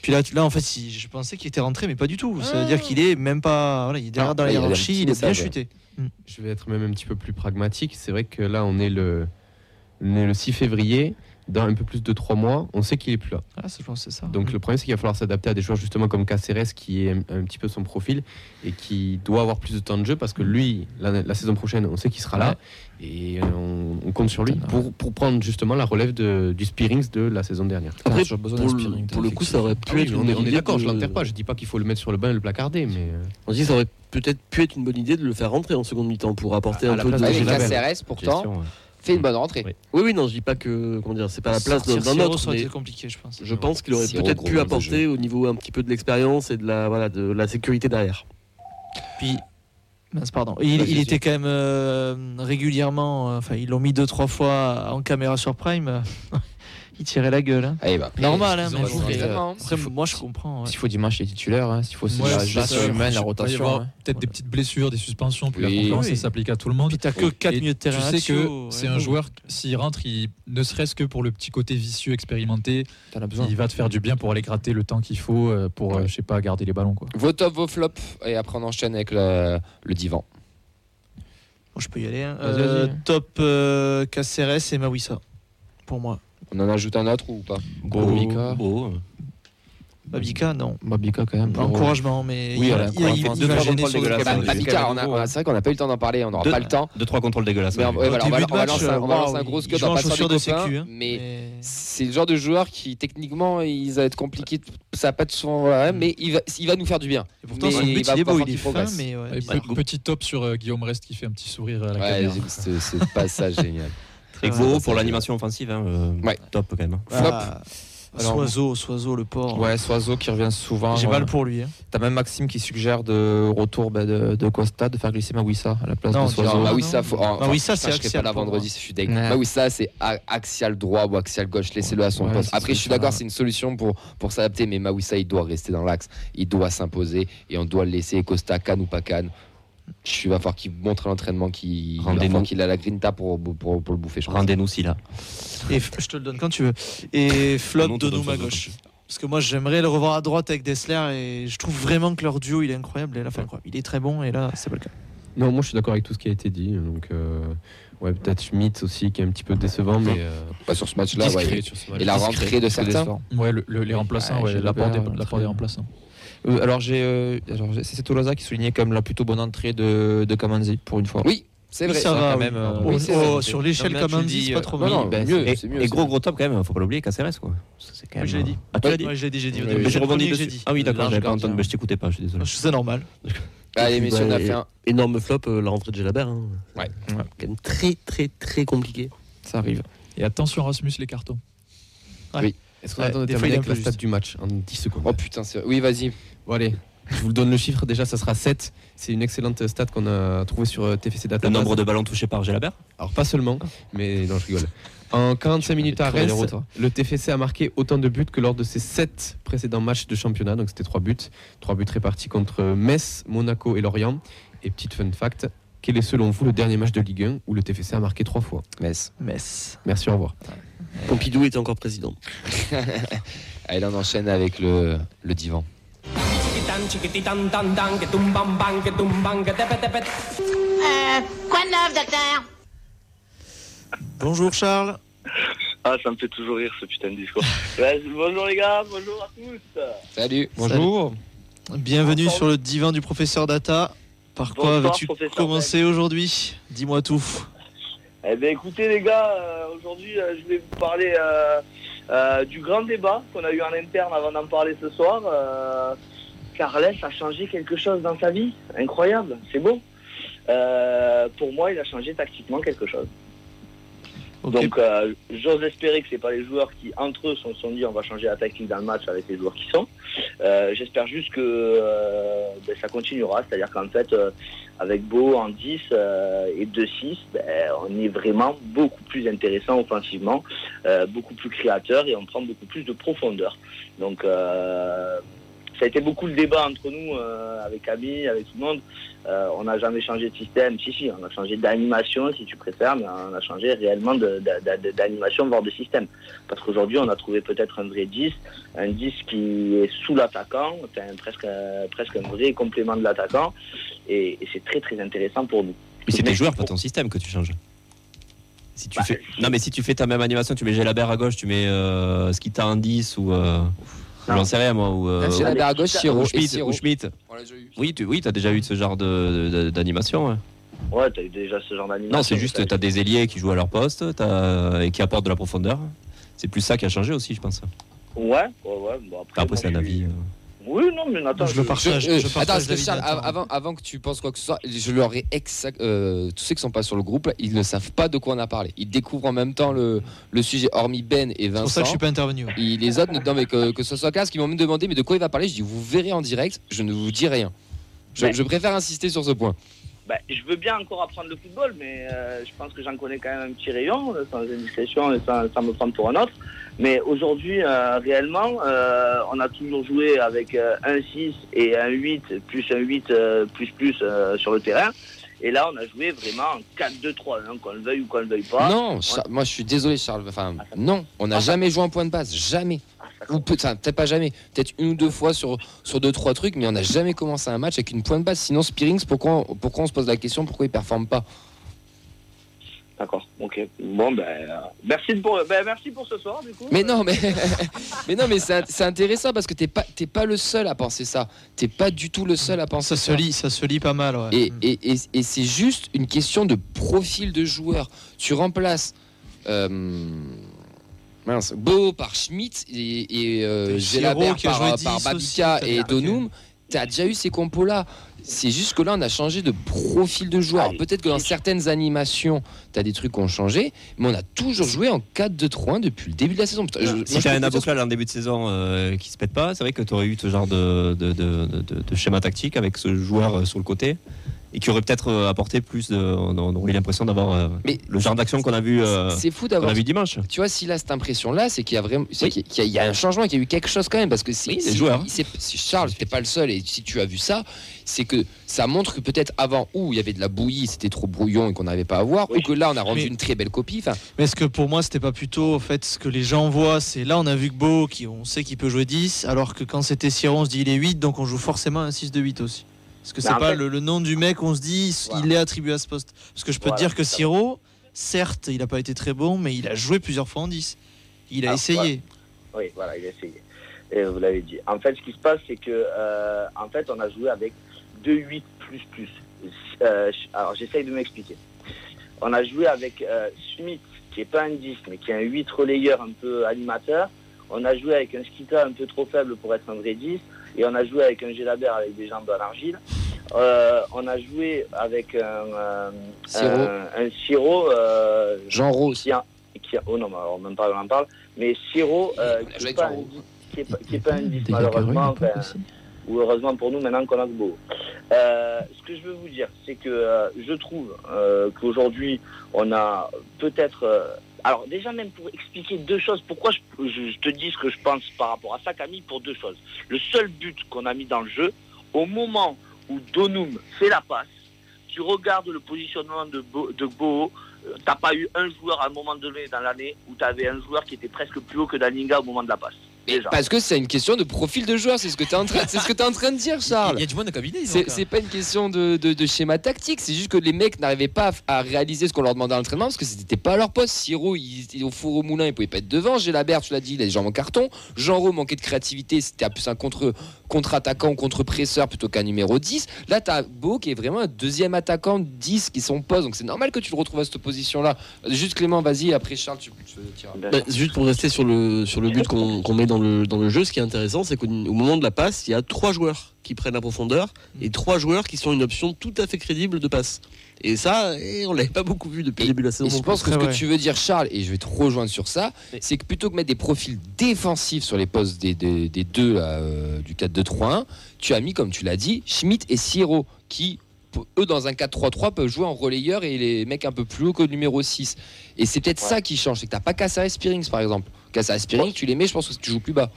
Puis là, en fait, si, je pensais qu'il était rentré, mais pas du tout. Ça veut dire qu'il est même pas. Voilà, il est derrière Ah, dans la hiérarchie, il est bien chuté. Je vais être même un petit peu plus pragmatique. C'est vrai que là, on est le, on est le 6 février. Dans un peu plus de 3 mois, on sait qu'il est plus là. Ah, ça, je pense que c'est ça. Donc le problème, c'est qu'il va falloir s'adapter à des joueurs justement comme Caceres, qui est un, un petit peu son profil et qui doit avoir plus de temps de jeu parce que lui, la, la saison prochaine, on sait qu'il sera là et on, on compte sur lui pour, pour prendre justement la relève de, du Spearings de la saison dernière. Après, besoin pour, le- Spearing, pour le coup, ça aurait pu Ah oui, être une on est, on d'accord, de- je l'enterre pas. Je dis pas qu'il faut le mettre sur le banc et le placarder, mais euh, On dit que ça aurait peut-être pu être une bonne idée de le faire rentrer en seconde mi-temps pour apporter À un peu de. Avec. Caceres, pourtant, ouais. Fait une bonne rentrée. Oui. Oui, oui, non, je dis pas que comment dire, c'est pas la place d'un autre, ça aurait mais été compliqué, je pense. je pense qu'il aurait peut-être pu apporter au niveau un petit peu de l'expérience et de la voilà de la sécurité derrière. Puis, mince, pardon. Il, était quand même euh, régulièrement. euh, Enfin, ils l'ont mis deux, trois fois en caméra sur Prime. Il tirait la gueule. hein. Eh ben, après, Normal, hein, mais euh, hein. Après, moi, je comprends. ouais. S'il faut dimanche, il est titulaire. hein. S'il faut Ouais, la gestion humaine, la rotation. hein. peut-être des petites blessures, des suspensions, puis Oui. la concurrence, Oui. ça s'applique à tout le monde. Puis t'as que 4 Et milieux de terrain. Tu sais que c'est un joueur, s'il rentre, il, ne serait-ce que pour le petit côté vicieux expérimenté, il va te faire du bien pour aller gratter le temps qu'il faut euh, pour, euh, je sais pas, garder les ballons. Quoi. Vos top, vos flops, et après on enchaîne avec le, le divan. Bon, je peux y aller. hein. Euh, top euh, Caceres et Mawissa. Pour moi. On en ajoute un autre ou pas Beau, Babika. beau. Babika, non. Babika quand même. Encouragement, mais Oui, il, voilà, il, va gêner sur le Bah, Babika, a- a- c'est vrai qu'on n'a pas eu le temps d'en parler, on n'aura pas le temps. Deux, trois contrôles dégueulasses. Mais ouais. voilà, on va, début de on va match, lancer on va lancer un gros dans en passant des de copains, sécu, hein. mais Mais- c'est le genre de joueur qui techniquement il va être compliqué ça va pas être souvent voilà, mais il va, il va nous faire du bien Et pourtant, Mais il va il est beau, il est fin, mais petit top sur euh, Guillaume Rest qui fait un petit sourire à la caméra. j'ai vu ce, ce passage génial Et pour l'animation offensive, hein, euh, Ouais. top quand même. Flop. Ah, Alors, Soiseau, Soiseau, le port. Ouais, Soiseau qui revient souvent. J'ai ouais. mal pour lui. hein. T'as même Maxime qui suggère de retour bah, de, de Costa de faire glisser Mawissa à la place Non, de Soiseau. non. ça faut Bah oui, ça, c'est axial pas là vendredi je suis deg Ouais. c'est axial droit ou axial gauche laissez-le à son Ouais, poste après je suis d'accord c'est une solution pour pour s'adapter mais Mawissa il doit rester dans l'axe il doit s'imposer et on doit le laisser Costa canne ou pas canne je va falloir qu'il montre à l'entraînement qu'il il qu'il a la grinta pour, pour, pour le bouffer je pense. Rendez-nous si là. Et je te le donne quand tu veux. Et flop Non, de nous chose. gauche. Parce que moi j'aimerais le revoir à droite avec Dessler et je trouve vraiment que leur duo il est incroyable et là, enfin, il est très bon et là c'est pas le cas. non, moi je suis d'accord avec tout ce qui a été dit. Donc euh, ouais, peut-être Schmidt aussi qui est un petit peu décevant, mais euh, Pas sur ce match là discret ouais. match. et la rentrée de certains. Ouais, le- le- les remplaçants, Ouais, l'apport des, des remplaçants. Euh, alors j'ai euh, c'est Tolosa qui soulignait comme la plutôt bonne entrée de, de Kamanzi pour une fois. oui c'est vrai Oui, ça Ça, va, quand oui. même, euh, Oh, oui, oh, vrai. sur l'échelle comme un c'est pas euh, trop non, mal. non, bah, mieux, Et, c'est mieux et gros gros top quand même, faut pas l'oublier, Caceres quoi. C'est quand Oui, même, je l'ai dit. Ah, tu l'as dit Ouais, je l'ai dit, j'ai dit Oui, oui. Dessus. dit. Ah oui, d'accord, j'avais pas entendu, mais je t'écoutais pas, je suis désolé. C'est normal. allez puis, messieurs on bah, a fait un Énorme flop, la rentrée de Gelabert. Hein. Ouais. Quand même très très très compliqué. Ça arrive. Et attention Rasmus, les cartons. Est-ce qu'on attend de des fois, il terminer avec la stat du match en 10 secondes oh putain c'est oui vas-y Bon allez, je vous le donne le chiffre déjà, ça sera 7. C'est une excellente stat qu'on a trouvée sur euh, TFC Data. Le nombre de ballons touchés par Gelabert Alors pas seulement, mais non je rigole. En 45 minutes à routes, toi. le TFC a marqué autant de buts que lors de ses 7 précédents matchs de championnat, donc c'était 3 buts. 3 buts répartis contre Metz, Monaco et Lorient. Et petite fun fact, quel est selon vous le dernier match de Ligue 1 où le TFC a marqué 3 fois? Metz Metz. Merci, au revoir. Pompidou était encore président. allez là, on enchaîne avec le, le divan Euh, quoi de neuf, docteur? Bonjour Charles. Ah, ça me fait toujours rire ce putain de discours. Ouais, bonjour les gars, bonjour à tous. salut Bonjour. Bienvenue sur le divan du professeur Data. Par quoi professeur commencer aujourd'hui? Dis-moi tout. Eh bien écoutez les gars, euh, aujourd'hui euh, je vais vous parler euh, du grand débat qu'on a eu en interne avant d'en parler ce soir. Euh, Carles a changé quelque chose dans sa vie, incroyable, c'est beau. Euh, pour moi, il a changé tactiquement quelque chose. Donc, euh, j'ose espérer que c'est pas les joueurs qui, entre eux, se sont dit on va changer la tactique dans le match avec les joueurs qui sont. Euh, J'espère juste que euh, ben, ça continuera, c'est-à-dire qu'en fait, euh, avec Beau en 10 euh, et 2-6, ben, on est vraiment beaucoup plus intéressant offensivement, euh, beaucoup plus créateur et on prend beaucoup plus de profondeur. Donc, ça a été beaucoup le débat entre nous, euh, avec Ami, avec tout le monde. Euh, on n'a jamais changé de système. Si, si, on a changé d'animation, si tu préfères, mais on a changé réellement d'animation, voire de système. Parce qu'aujourd'hui, on a trouvé peut-être un vrai 10, un 10 qui est sous l'attaquant, presque, euh, presque un vrai complément de l'attaquant. Et, et c'est très, très intéressant pour nous. Mais c'est tes joueurs, pas ton système que tu changes. Si tu Bah, fais... Non, mais si tu fais ta même animation, tu mets Gelabert à gauche, tu mets euh, Skita en 10 ou. Non. J'en sais rien moi. Ou, euh, J'ai la allez, à gauche, putain, Chiro ou et Schmitt. Siro. Ou Schmitt. On l'a déjà eu. Oui, tu oui, as déjà eu ce genre de- de- d'animation. ouais. Ouais, t'as eu déjà ce genre d'animation. Non, c'est juste, T'as- tu as des ailiers qui jouent à leur poste t'as- et qui apportent de la profondeur. C'est plus ça qui a changé aussi, je pense. Ouais, ouais, ouais. Bon, après, c'est un avis. Euh. Oui, non, mais Nathan, Je le partage. Je- euh, je partage attends, Charles, Nathan. avant, avant que tu penses quoi que ce soit, je leur ai exact. euh, tous ceux qui sont pas sur le groupe, là, ils ne savent pas de quoi on a parlé. Ils découvrent en même temps le, le sujet, hormis Ben et C'est pour ça Vincent. que je suis pas intervenu. Et les autres, non, mais que, que ce soit Casque, ils m'ont même demandé, mais de quoi il va parler Je dis, vous verrez en direct, je ne vous dis rien. Je, je préfère insister sur ce point. Bah, je veux bien encore apprendre le football, mais euh, je pense que j'en connais quand même un petit rayon, euh, sans indiscrétion et sans, sans me prendre pour un autre. Mais aujourd'hui, euh, réellement, euh, on a toujours joué avec euh, un 6 et un 8, plus un 8 euh, plus plus sur le terrain. Et là, on a joué vraiment en 4-2-3, hein, qu'on le veuille ou qu'on le veuille pas. non, moi je suis désolé, Charles. Enfin, non, on n'a jamais joué en point de base, jamais. Ah, Ou peut- peut-être pas jamais, peut-être une ou deux fois sur, sur deux, trois trucs, mais on n'a jamais commencé un match avec une point de base. Sinon, Spearings, pourquoi, on- pourquoi on se pose la question pourquoi il performe pas? D'accord, ok. Bon, ben, euh, merci, pour, ben, merci pour ce soir, du coup. Mais non, mais, mais non, mais c'est c'est intéressant parce que t'es pas, t'es pas le seul à penser ça. T'es pas du tout le seul à penser Ça se lit, ça se lit pas mal. Ouais. Et, et, et, et c'est juste une question de profil de joueur. Tu remplaces euh, mince, Beau par Schmidt et, et euh, a par, joué par 10 Babica aussi, t'as et Donum. T'as déjà eu ces compos-là. C'est juste que là, on a changé de profil de joueur. Allez, Peut-être que dans certaines animations, t'as des trucs qui ont changé, mais on a toujours joué en 4-2-3-1 depuis le début de la saison. Je- Si t'as peux un Aboukal en début de saison euh, qui se pète pas, c'est vrai que tu aurais eu ce genre de, de, de, de- de schéma tactique avec ce joueur euh, sur le côté et qui aurait peut-être euh, apporté plus de. On, on aurait eu l'impression d'avoir euh, Mais le genre d'action qu'on a vu, euh, c'est fou qu'on d'avoir a vu dimanche. tu vois, s'il a cette impression-là, c'est qu'il y a vraiment, c'est Oui. qu'il y a- qu'il y, un changement, qu'il y a eu quelque chose quand même, parce que c'est, Oui, les si- joueurs. c'est- c'est- Charles, t'es pas le seul, et si tu as vu ça, c'est que ça montre que peut-être avant où il y avait de la bouillie, c'était trop brouillon et qu'on n'arrivait pas à voir, Oui. ou que là on a rendu Mais- une très belle copie. Enfin, Mais est-ce que pour moi, c'était pas plutôt en fait ce que les gens voient C'est là, on a vu que Beau, qui, on sait qu'il peut jouer 10, alors que quand c'était Siro, on se dit il est 8, donc on joue forcément un 6 de 8 aussi. Est-ce que c'est pas fait- le, le nom du mec, on se dit Voilà. il est attribué à ce poste Parce que je peux Voilà, te dire que. Siro, certes, il a pas été très bon, mais il a joué plusieurs fois en 10. Il a Ah, essayé. Oui, voilà, il a essayé. Et vous l'avez dit. En fait, ce qui se passe, c'est que, euh, en fait, on a joué avec 2-8 plus plus. Euh, alors, j'essaye de m'expliquer. On a joué avec euh, Schmidt, qui est pas un 10, mais qui est un 8 relayeur un peu animateur. On a joué avec un Skita un peu trop faible pour être un vrai 10. Et on a joué avec un Gelabert avec des jambes en argile. Euh, on a joué avec un, euh, Siro. un, un Siro, euh, Jean Rose. qui a, qui a- oh non, alors, même pas, on en parle, mais Siro, On a qui n'est pas, un Rose. dix- qui est pas, qui est pas un 10 Des malheureusement, aussi. ou heureusement pour nous maintenant qu'on a que beau. Euh, ce que je veux vous dire, c'est que euh, je trouve euh, qu'aujourd'hui, on a peut-être... alors déjà même pour expliquer deux choses, pourquoi je, te dis ce que je pense par rapport à ça, Camille, pour deux choses. Le seul but qu'on a mis dans le jeu, au moment où Donum fait la passe, tu regardes le positionnement de, Bo, de Boho, euh, t'as pas eu un joueur à un moment donné dans l'année où tu avais un joueur qui était presque plus haut que Daninga au moment de la passe. Déjà. parce que c'est une question de profil de joueur, c'est ce que t'es en train, c'est ce que t'es en train de dire, Charles. Il y a du monde au cabinet. C'est pas une question de, de- de schéma tactique, c'est juste que les mecs n'arrivaient pas à, à réaliser ce qu'on leur demandait à l'entraînement parce que c'était pas à leur poste. Siro, il était au four au moulin, il pouvait pas être devant. Gélabert, tu l'as dit, il a des jambes en carton. Jean-Ro manquait de créativité, c'était plus un contre, contre-attaquant ou contre-presseur plutôt qu'un numéro 10. Là, t'as Beau qui est vraiment un deuxième attaquant 10 qui est son poste, donc c'est normal que tu le retrouves à cette position-là. Juste Clément, vas-y, après Charles, tu, tu tiras. Bah, juste pour rester sur le, sur le but qu'on qu'on met dans le, dans le jeu, ce qui est intéressant, c'est qu'au au moment de la passe, il y a trois joueurs qui prennent la profondeur et trois joueurs qui sont une option tout à fait crédible de passe. Et ça, eh, on l'avait pas beaucoup vu depuis le début de la saison. Et je pense que ce que tu veux dire, Charles, et je vais te rejoindre sur ça, c'est que plutôt que mettre des profils défensifs sur les postes des, des- des deux là, euh, du 4-2-3-1, tu as mis, comme tu l'as dit, Schmidt et Siro, qui, eux, dans un 4-3-3, peuvent jouer en relayeur et les mecs un peu plus haut que le numéro 6. Et c'est peut-être Ouais. ça qui change, c'est que t'as pas Cassar et Spearings, par exemple. Et Spearings, tu les mets, je pense que tu joues plus bas.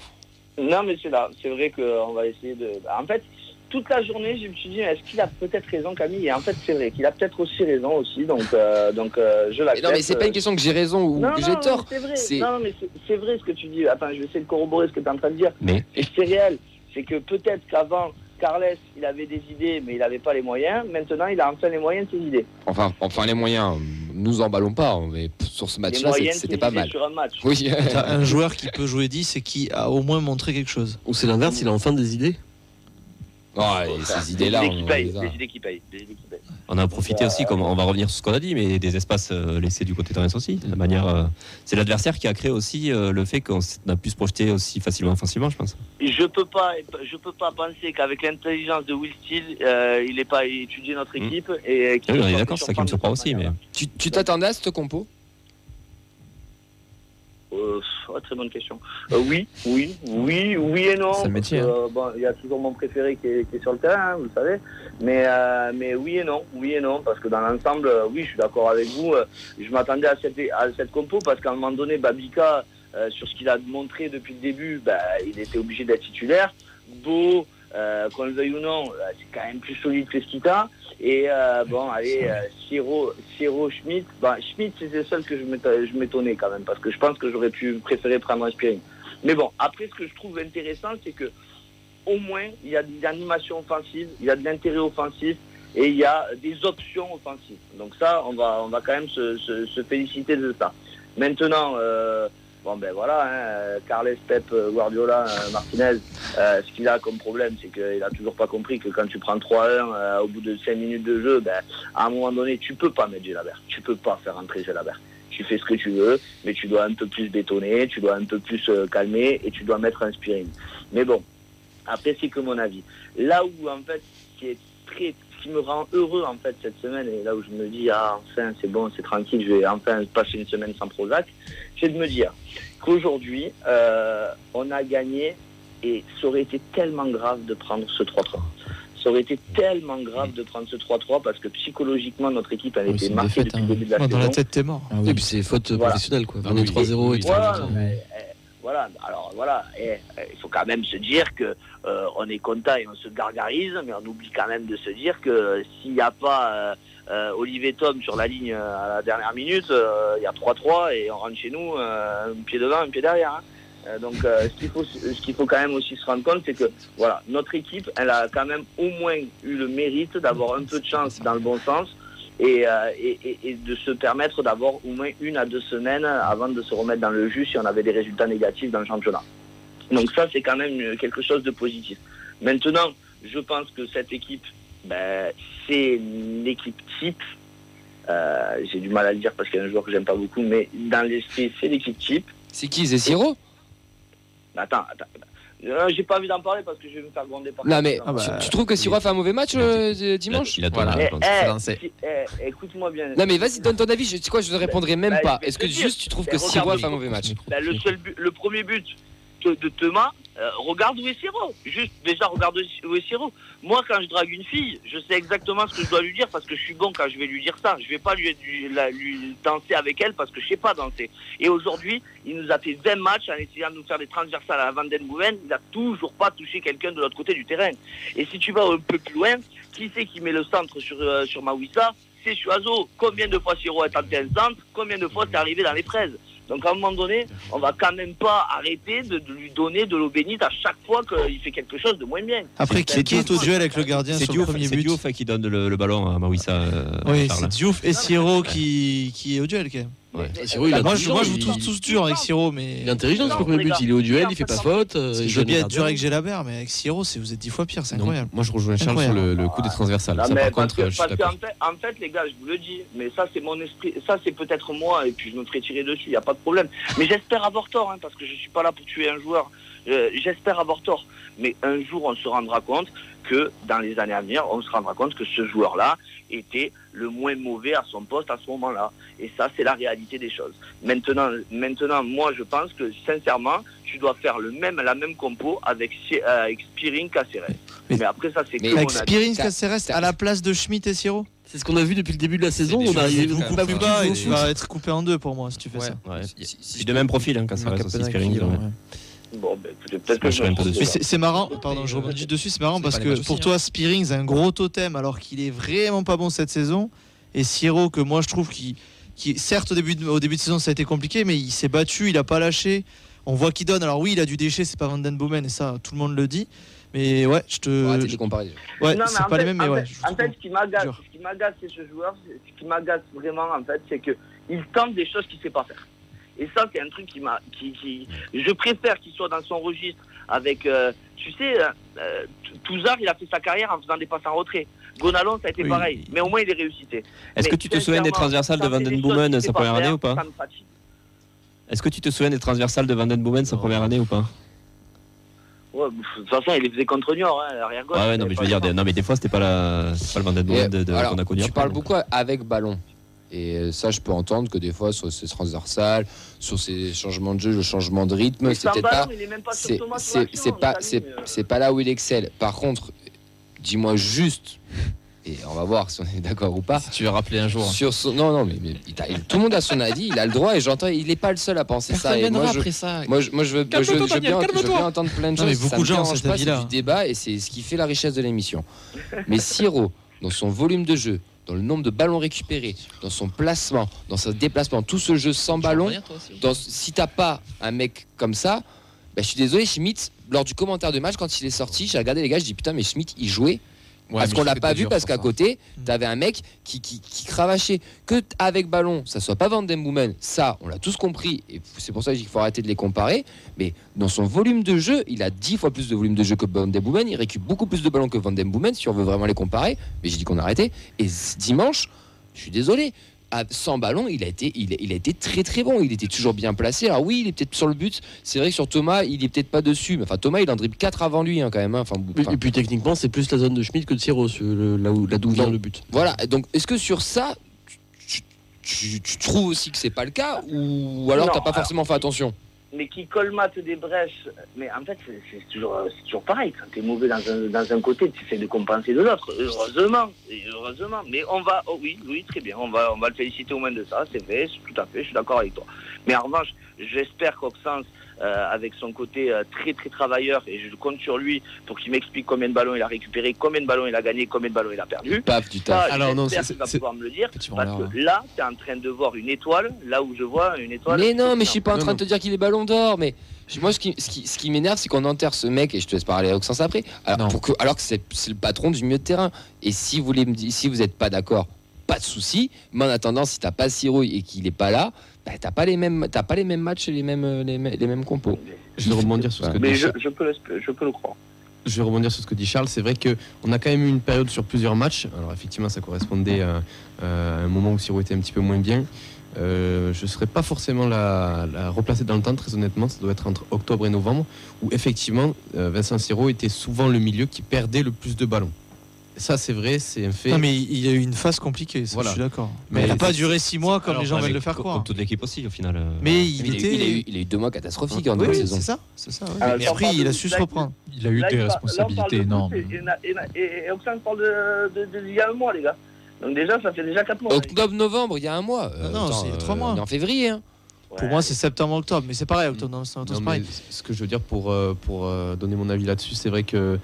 Non, mais c'est là. C'est vrai qu'on va essayer de. En fait, toute la journée, je me suis dit, est-ce qu'il a peut-être raison, Camille? Et en fait, c'est vrai qu'il a peut-être aussi raison aussi. Donc, euh, donc euh, je Mais l'accepte. non, mais c'est pas une question que j'ai raison ou Non, que j'ai tort. C'est vrai. Non, mais c'est- c'est vrai ce que tu dis. Attends, je vais essayer de corroborer ce que tu es en train de dire. Mais Et c'est réel. C'est que peut-être qu'avant, Carles, il avait des idées, mais il n'avait pas les moyens. Maintenant, il a enfin les moyens de ses idées. Enfin, enfin les moyens, nous emballons pas, mais sur ce match-là, c'était pas mal. sur un match. Oui. Un joueur qui peut jouer 10 et qui a au moins montré quelque chose. Ou c'est l'inverse, il a enfin des idées. Ouais, et ces idées-là, des on idées qui payent. les a. Des idées qui payent. Des idées qui payent. On a profité aussi, comme on va revenir sur ce qu'on a dit, mais des espaces euh, laissés du côté de Reims aussi. De manière, euh, c'est l'adversaire qui a créé aussi euh, le fait qu'on a pu se projeter aussi facilement offensivement, je pense. Je peux pas, je peux pas penser qu'avec l'intelligence de Will Steele, euh, il n'ait pas étudié notre Mm. équipe et qu'il Oui, on est d'accord, c'est ça qui me surprend aussi, mais tu t'attendais à cette compo? Euh, oh, très bonne question. Euh, oui, oui, oui, oui et non. C'est le métier, parce que, euh, bon, il y a toujours mon préféré qui est, qui est sur le terrain, hein, vous le savez. Mais, euh, mais oui et non, oui et non, parce que dans l'ensemble, euh, oui, je suis d'accord avec vous. je m'attendais à cette, à cette compo parce qu'à un moment donné, Babika, sur ce qu'il a montré depuis le début, bah, il était obligé d'être titulaire. Beau, qu'on le veuille ou non, c'est quand même plus solide que Skita. Et euh, bon, allez, euh, Siro, Siro, Schmidt. Bah, Schmidt, c'était le seul que je m'étonnais quand même, parce que je pense que j'aurais pu préférer prendre un Spiring. Mais bon, après, ce que je trouve intéressant, c'est que au moins, il y a des animations offensives, il y a de l'intérêt offensif et il y a des options offensives. Donc ça, on va, on va quand même se, se- se féliciter de ça. Maintenant, euh, bon ben voilà, hein, Carles, Pep, euh, Guardiola, euh, Martinez, euh, ce qu'il a comme problème, c'est qu'il a toujours pas compris que quand tu prends 3-1 euh, au bout de 5 minutes de jeu, ben, à un moment donné, tu peux pas mettre Gelabert. Tu peux pas faire entrer Gelabert. Tu fais ce que tu veux, mais tu dois un peu plus bétonner, tu dois un peu plus euh, calmer et tu dois mettre un spiring. Mais bon, après, c'est que mon avis. Là où, en fait, qui est très, ce qui me rend heureux, en fait, cette semaine, et là où je me dis, ah, enfin, c'est bon, c'est tranquille, je vais enfin passer une semaine sans Prozac, c'est de me dire qu'aujourd'hui, euh, on a gagné et ça aurait été tellement grave de prendre ce 3-3. Ça aurait été tellement grave de prendre ce 3-3 parce que psychologiquement, notre équipe, elle Oui, une marquée défaite, depuis hein. le début de la Moi, dans la saison. tête, t'es mort. Ah Et puis c'est faute Voilà. professionnelle quoi. Ah Venir oui, 3-0 oui, et Voilà, tout. mais, eh, voilà, alors voilà, eh, il faut quand même se dire que euh, on est content et on se gargarise, mais on oublie quand même de se dire que s'il n'y a pas euh, euh, Olivier Tom sur la ligne à la dernière minute, il y a 3-3 et on rentre chez nous un pied devant, un pied derrière. hein. Donc ce qu'il faut, ce qu'il faut quand même aussi se rendre compte, c'est que voilà, notre équipe, elle a quand même au moins eu le mérite d'avoir un peu de chance dans le bon sens et- et de se permettre d'avoir au moins une à deux semaines avant de se remettre dans le jus si on avait des résultats négatifs dans le championnat. Donc ça, c'est quand même euh, quelque chose de positif. Maintenant, je pense que cette équipe, ben, c'est l'équipe type. Euh, J'ai du mal à le dire parce qu'il y a un joueur que j'aime pas beaucoup, mais dans l'esprit, c'est l'équipe type. C'est qui C'est Siro Attends, attends. attends. Euh, J'ai pas envie d'en parler parce que je vais me faire gronder par Non mais Ah bah, tu, tu trouves que Siro a fait un mauvais match euh, dimanche Il a Voilà. Eh, eh, eh, écoute-moi bien. Non mais vas-y donne ton avis, je, tu sais quoi je ne répondrai même Bah, pas. Est-ce que juste tu trouves Bah, que Siro a fait un mauvais match le, seul but- le premier but te- de Thomas, euh, regarde où est Siro. Juste, déjà, regarde où est Siro. Moi, quand je drague une fille, je sais exactement ce que je dois lui dire parce que je suis bon quand je vais lui dire ça. Je vais pas lui, danser avec elle parce que je sais pas danser. Et aujourd'hui, il nous a fait 20 matchs en essayant de nous faire des transversales à la Van Den Booven. Il a toujours pas touché quelqu'un de l'autre côté du terrain. Et si tu vas un peu plus loin, qui c'est qui met le centre sur, euh, sur Mawissa C'est Chuazo. Combien de fois Siro est tenté un centre? Combien de fois c'est arrivé dans les fraises? Donc à un moment donné, on va quand même pas arrêter de, de lui donner de l'eau bénite à chaque fois qu'il fait quelque chose de moins bien. Après, qui, qui est au duel avec le gardien C'est sur le Diouf, premier c'est but Diouf qui donne le, le ballon à Mawissa. euh, Oui, c'est Diouf et Siro qui, qui est au duel quand même. Ouais. Siro, il a Moi, je, moi, je vous trouve tous durs avec Siro, mais Il est intelligent but, il est au duel, il fait pas faute. euh, il je veux bien être dur avec Gélabert, mais avec Siro, c'est- vous êtes dix fois pire, c'est Non, incroyable. moi je rejoins Charles sur le, le coup des transversales. Non, Ça mais par parce contre, que- je suis parce d'accord. qu'en fait, en fait, les gars, je vous le dis, mais ça c'est mon esprit, ça c'est peut-être moi et puis je me ferai tirer dessus, il n'y a pas de problème. Mais j'espère avoir tort, hein, parce que je suis pas là pour tuer un joueur. Euh, j'espère avoir tort. Mais un jour, on se rendra compte que dans les années à venir, on se rendra compte que ce joueur-là était le moins mauvais à son poste à ce moment-là. Et ça, c'est la réalité des choses. Maintenant, maintenant, moi, je pense que sincèrement, tu dois faire le même, la même compo avec, euh, avec Spiring Caceres. Mais- Mais, après, ça, c'est que Avec. Spirin Caceres à la place de Schmidt et Siro C'est ce qu'on a vu depuis le début de la saison. On arrive beaucoup beaucoup pas et tu vas être coupé en deux pour moi si tu fais Ouais. ça. Ouais. Si- si- Puis de même profil, hein, aussi Capena Qui-. Bon, ben, écoutez, peut-être que je c'est c'est marrant, pardon, je rebondis dessus, c'est marrant c'est parce que pour aussi, toi, Spearing, un gros totem alors qu'il est vraiment pas bon cette saison. Et Siro, que moi je trouve qu'il, qui, certes au début, de, au début de saison ça a été compliqué, mais il s'est battu, il a pas lâché. On voit qu'il donne. Alors oui, il a du déchet, c'est pas Van Den Boomen et ça, tout le monde le dit. Mais ouais, je te. Ouais, c'est pas fait- les mêmes, mais en ouais. fait- En fait, ce qui m'agace, ce qui m'agace chez ce joueur, c'est- ce qui m'agace vraiment, en fait, c'est que il tente des choses qu'il sait pas faire. Et ça, c'est un truc qui m'a, qui, qui, je préfère qu'il soit dans son registre avec, euh, tu sais, euh, euh, Touzard, il a fait sa carrière en faisant des passes en retrait. Gonalon, ça a été Oui. pareil, mais au moins il est réussité. Est-ce que tu te souviens des transversales de ça, Van c'est Den des choses Boomen qu'il sa première année ou pas. Est-ce que tu te souviens des transversales de Van Den Boomen sa première année ou pas? Ouais, de toute façon, il les faisait contre Niort, hein, arrière gauche. Ouais, ouais, non, mais je veux dire, des- non, mais des fois, c'était pas la, c'est pas le Van Den Et, Boomen de, qu'on a connu tu parles beaucoup avec ballon. Et euh, ça, je peux entendre que des fois, sur ces transversales, sur ces changements de jeu, le changement de rythme, Mais c'est peut-être ballon, pas. C'est c'est mais, euh, c'est pas là où il excelle. Par contre, dis-moi juste, et on va voir si on est d'accord ou pas. Si tu veux rappeler un jour. Sur son, non, non, mais, mais il a- il- tout le monde a son avis, il a le droit, et j'entends, il est pas le seul à penser ça. Et moi, je, ça. moi, je, moi, je veux, je, veux Daniel, bien, je veux calme-toi. bien entendre plein de Non, mais choses. beaucoup ça me de gens. C'est du débat et c'est ce qui fait la richesse de l'émission. Mais Siro, dans son volume de jeu, dans le nombre de ballons récupérés, dans son placement, dans son déplacement, tout ce jeu sans ballon, dans, si t'as pas un mec comme ça, bah, je suis désolé, Schmitt, lors du commentaire de match, quand il est sorti, j'ai regardé les gars, je dis putain, mais Schmitt, il jouait. Parce qu'on l'a pas vu parce qu'à côté, t'avais un mec qui, qui, qui cravachait. Que avec ballon, ça soit pas Van Den Boomen, ça, on l'a tous compris. Et c'est pour ça que je dis qu'il faut arrêter de les comparer. Mais dans son volume de jeu, il a 10 fois plus de volume de jeu que Van Den Boomen. Il récupère beaucoup plus de ballons que Van Den Boomen, si on veut vraiment les comparer. Mais j'ai dit qu'on arrêtait. Et dimanche, je suis désolé. À- sans ballon, il a, été, il, a- il a été très très bon. Il était toujours bien placé. Alors oui, il est peut-être sur le but. C'est vrai que sur Thomas, il est peut-être pas dessus. Mais enfin, Thomas, il en dribble 4 avant lui hein, quand même. hein. Enfin, Et puis techniquement, c'est plus la zone de Schmidt que de Siro, là où là d'où vient Non. le but. Voilà, donc est-ce que sur ça, tu, tu- tu trouves aussi que c'est pas le cas ou alors t'as pas alors- forcément fait attention? Mais qui colmate des brèches. Mais en fait, c'est toujours, c'est toujours pareil. Quand tu es mauvais dans un, dans un côté, tu essaies de compenser de l'autre. Heureusement, heureusement. Mais on va, oh oui, oui, très bien. On va, on va le féliciter au moins de ça. C'est vrai, tout à fait. Je suis d'accord avec toi. Mais en revanche, j'espère qu'Oxens, euh, avec son côté euh, très très travailleur, et je compte sur lui pour qu'il m'explique combien de ballons il a récupéré, combien de ballons il a gagné, combien de ballons il a perdu. Paf, du taf. Alors, non, c'est- va pouvoir me le dire. Parce que là, tu es en train de voir une étoile, là où je vois une étoile. Mais non, mais je suis pas en train de te dire qu'il est ballon d'or, mais moi ce qui, ce qui, ce qui m'énerve, c'est qu'on enterre ce mec, et je te laisse parler à Auxence après, alors, pour que, alors que c'est le patron du milieu de terrain. Et si vous voulez me dire, si vous n'êtes pas d'accord, pas de souci. Mais en attendant, si t'as pas Sirouille et qu'il est pas là, bah, t'as pas les mêmes, t'as pas les mêmes matchs et les mêmes, euh, les, mêmes- les mêmes compos. Je vais rebondir sur ce que Mais dit je, Charles. je peux, le- je peux le croire. Je vais rebondir sur ce que dit Charles. C'est vrai que on a quand même eu une période sur plusieurs matchs. Alors effectivement, ça correspondait à, à un moment où Siro était un petit peu moins bien. Euh, je ne serais pas forcément la, la replacer dans le temps, très honnêtement. Ça doit être entre octobre et novembre, où effectivement, euh, Vincent Siro était souvent le milieu qui perdait le plus de ballons. Ça, c'est vrai, c'est un fait. Non, mais il y a eu une phase compliquée, ça, Voilà. je suis d'accord. Mais Mais il n'a pas c'est- duré 6 mois comme Alors, les gens veulent le faire croire. Comme toute l'équipe aussi, au final. euh, Mais il, Il, a eu- était. il a eu, il a eu deux mois catastrophiques en Oui, deuxième oui, saison. c'est ça, c'est ça. ouais. Alors, Mais sans après, il a su se reprendre. Il a eu Là, des responsabilités énormes. Et, Oxane parle de, de, de- il y a un mois, les gars. Donc déjà, ça fait déjà 4 mois. Octobre, novembre, il y a un mois. Non, non, c'est il y a trois mois. On est en février. Hein. Ouais. Pour moi, c'est septembre-octobre, mais c'est pareil, octobre, non, c'est c'est pareil. ce que je veux dire pour, euh, pour euh, donner mon avis là-dessus, c'est vrai que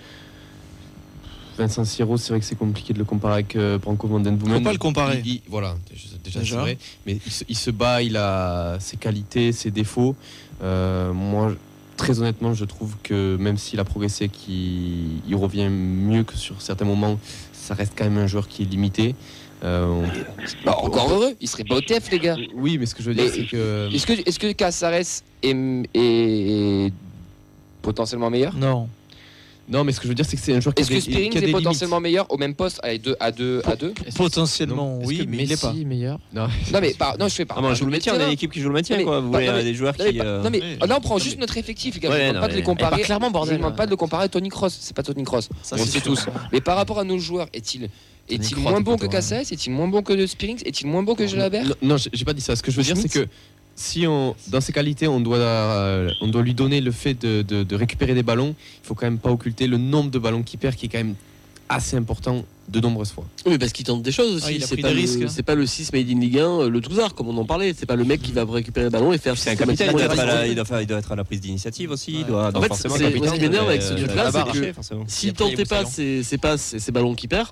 Vincent Siro, c'est vrai que c'est compliqué de le comparer avec euh, Branco Van Den Boomen. Faut pas le comparer. Il- il- voilà, déjà, déjà, c'est vrai. Mais il se, il se bat, il a ses qualités, ses défauts. Euh, moi, très honnêtement, je trouve que même s'il a progressé, qu'il il revient mieux que sur certains moments, ça reste quand même un joueur qui est limité. Euh, on- Bah, encore heureux, il serait pas au TF, les gars. Oui, mais ce que je veux dire, c'est que. Est-ce que, Casares est potentiellement meilleur? Non. Non, mais ce que je veux dire, c'est que c'est un joueur qui a Est-ce que des, Spearing qui a est potentiellement meilleur au même poste à 2 à 2 à 2 Potentiellement, Est-ce oui, que mais il est pas. Messi meilleur? Non. Non mais par- non je fais pas. Ah, mais on joue le maintien, on a une équipe qui joue le maintien, mais- quoi. Vous pas- voulez non, euh, mais- des joueurs Non mais, qui. pas- euh, non, mais- Oui. là on prend juste notre effectif les gars. Ouais, je ne non, demande pas de mais- les comparer. Clairement, bordel. Je ne demande pas de le comparer à Tony Cross. C'est pas Tony Cross. Ça, on c'est le sait sûr. tous. Mais par rapport à nos joueurs, est-il est-il Kroos, moins t'es bon pas que toi, Casares Est-il moins bon que Spearings Est-il moins bon que Gelabert Non, non, j'ai j'ai pas dit ça. Ce que je veux dire, c'est que si on, dans ses qualités, on doit, euh, on doit lui donner le fait de, de- de récupérer des ballons, il faut quand même pas occulter le nombre de ballons qu'il perd, qui est quand même assez important de nombreuses fois. Oui, parce qu'il tente des choses aussi. Ah, il a c'est pris pas des le- risques, hein. C'est pas le 6 made in Ligue 1, euh, le Touzard, comme on en parlait. C'est pas le mec qui va récupérer le ballon et faire C'est un capitaine, il doit, être à la, il, doit faire- il doit être à la prise d'initiative aussi. Il doit, En fait, forcément, capitaine, ce qui m'énerve il avec ce truc-là, c'est barre que. S'il tentait pas ses, ses passes, ses, ses ballons qu'il perd,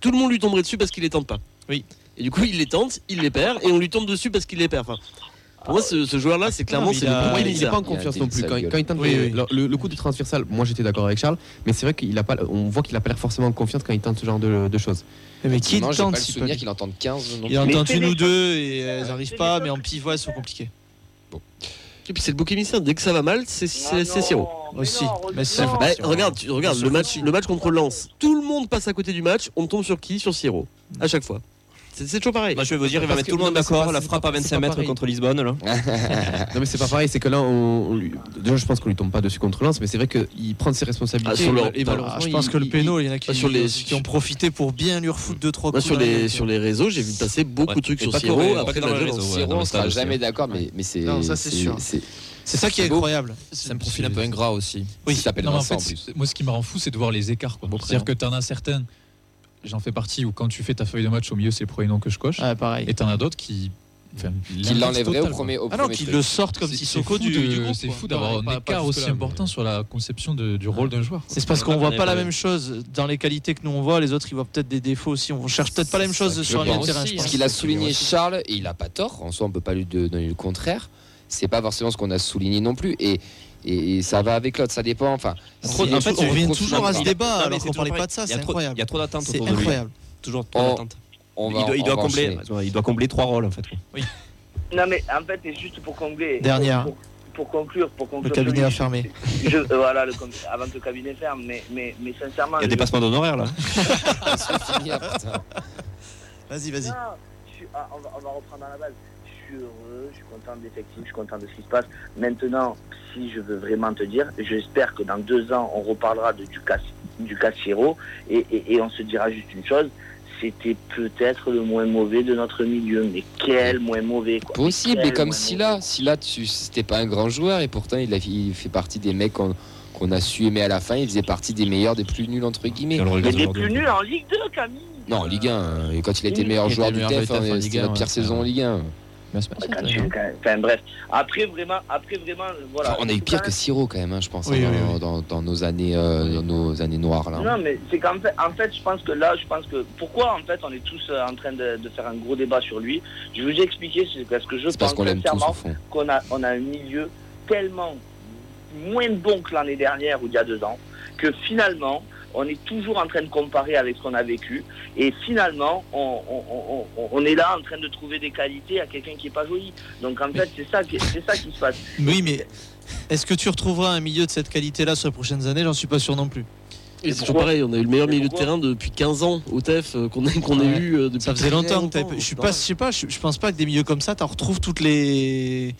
tout le monde lui tomberait dessus parce qu'il les tente pas. Oui. Et du coup, il les tente, il les perd, et on lui tombe dessus parce qu'il les perd. Enfin, pour moi, ce, ce joueur-là, c'est clairement c'est il a- le Moi, premier il n'est pas en confiance non plus. Quand, il tente Oui, le, oui. le- le- le coup du transversal, moi j'étais d'accord avec Charles, mais c'est vrai qu'il a pas, on voit qu'il a pas l'air forcément en confiance quand il tente ce genre de, de choses. Mais qui tente pas le souvenir qu'il entende 15 non Il en tente une ou deux et elles c'est n'arrivent pas, mais en pivot elles sont compliquées. Et puis c'est le bouc émissaire. Dès que ça va mal, c'est c'est- Ah c'est non, Siro. mais Aussi. non, Mais c'est- non. Bah, regarde, tu, regarde le match, le match contre Lens. Tout le monde passe à côté du match. On tombe sur qui? Sur Siro. À chaque fois. C'est toujours pareil. Moi, je vais vous dire, il va mettre tout le monde d'accord. La frappe à c'est 25 pas mètres contre Lisbonne, là. Non mais c'est pas pareil, c'est que là, on, on lui- déjà je pense qu'on lui tombe pas dessus contre Lens, mais c'est vrai qu'il prend ses responsabilités. Ah, sur le- et Ah, je pense il- que le péno, il y en a qui, sur les- qui ont profité pour bien lui refoutre 2-3 Moi, coups. sur les, gueule. sur les réseaux, j'ai vu passer beaucoup Ouais. de trucs Et sur Siro après dans ouais. Siro, le on sera jamais d'accord, mais, c'est. Non, ça, c'est sûr. C'est ça qui est incroyable. C'est un profil un peu ingrat aussi. Oui, il s'appelle en en moi, ce qui me rend fou, c'est de voir les écarts. C'est-à-dire que prénom. t'en as certains, j'en fais partie, où quand tu fais ta feuille de match au milieu, c'est le premier nom que je coche. Ouais, pareil. Et t'en as d'autres qui. enfin, Qui l'enlèverait au premier. au Ah non, qu'ils truc. le sortent comme Sissoko du, du groupe. C'est fou d'avoir un écart aussi jusque-là, important sur la conception de- du rôle d'un joueur. C'est parce qu'on voit pas la même chose dans les qualités que nous on voit, les autres ils voient peut-être des défauts aussi. On cherche peut-être pas la même chose sur un terrain. Ce qu'il a souligné. Charles, et il a pas tort, en soi on peut pas lui donner le contraire, c'est pas forcément ce qu'on a souligné non plus. Et, et, ça va avec l'autre, ça dépend. Enfin, Trop- en fait, trop- on revient trop toujours à ce débat alors c'est qu'on parlait pas de ça, Il y a c'est trop- incroyable. Il y a trop d'attentes C'est autour de lui. incroyable. Toujours trop d'attentes. On va, Il doit, il combler, il doit combler trois rôles en fait. Non mais en fait, et juste pour combler. Dernière. Pour, pour conclure, pour Le conclure. cabinet celui- a fermé. je- euh, voilà, le, avant que le cabinet ferme, mais, mais, mais sincèrement. Il y a des je- passements d'honoraires là. C'est. Vas-y, vas-y. Ah, on, va, on va reprendre à la base. Je suis heureux, je suis content de l'effectif, je suis content de ce qui se passe. Maintenant, si je veux vraiment te dire, j'espère que dans deux ans, on reparlera de, du cas du cas Chiro et, et, et on se dira juste une chose. C'était peut-être le moins mauvais de notre milieu, mais quel moins mauvais quoi. Possible, et comme Silla. Silla, tu c'était pas un grand joueur, et pourtant il, a, il fait partie des mecs qu'on a su aimer à la fin. Il faisait partie des meilleurs, des plus nuls entre guillemets. Mais regarde des plus nuls en Ligue 2, Camille. Non, en Ligue 1, euh, et quand il était Il meilleur joueur le du meilleur TEF, du TEF en Ligue c'était 1, notre pire ouais. saison en Ligue 1. C'est pas quand Enfin bref, après vraiment, après vraiment, voilà. Enfin, on a eu pire que Siro quand même, hein, je pense, Oui, hein, oui, dans, oui. Dans, dans nos années, euh, dans nos années noires là. Non, mais c'est qu'en fait, en fait, je pense que là, je pense que pourquoi en fait on est tous euh, en train de, de faire un gros débat sur lui? Je vais vous expliquer, c'est parce que je parce pense qu'on sincèrement qu'on a, on a un milieu tellement moins bon que l'année dernière ou il y a deux ans que finalement on est toujours en train de comparer avec ce qu'on a vécu et finalement on, on- on- on- on est là en train de trouver des qualités à quelqu'un qui est pas joli. Donc en fait c'est ça, qui- c'est ça qui se passe. Oui, mais est-ce que tu retrouveras un milieu de cette qualité-là sur les prochaines années? J'en suis pas sûr non plus. Et c'est toujours pareil, on a eu le meilleur milieu de terrain depuis 15 ans au TEF euh, qu'on a, qu'on a Ouais. eu euh, depuis Ça faisait longtemps longtemps. Je suis pas, je sais pas, je, je pense pas que des milieux comme ça, t'en retrouves toutes les.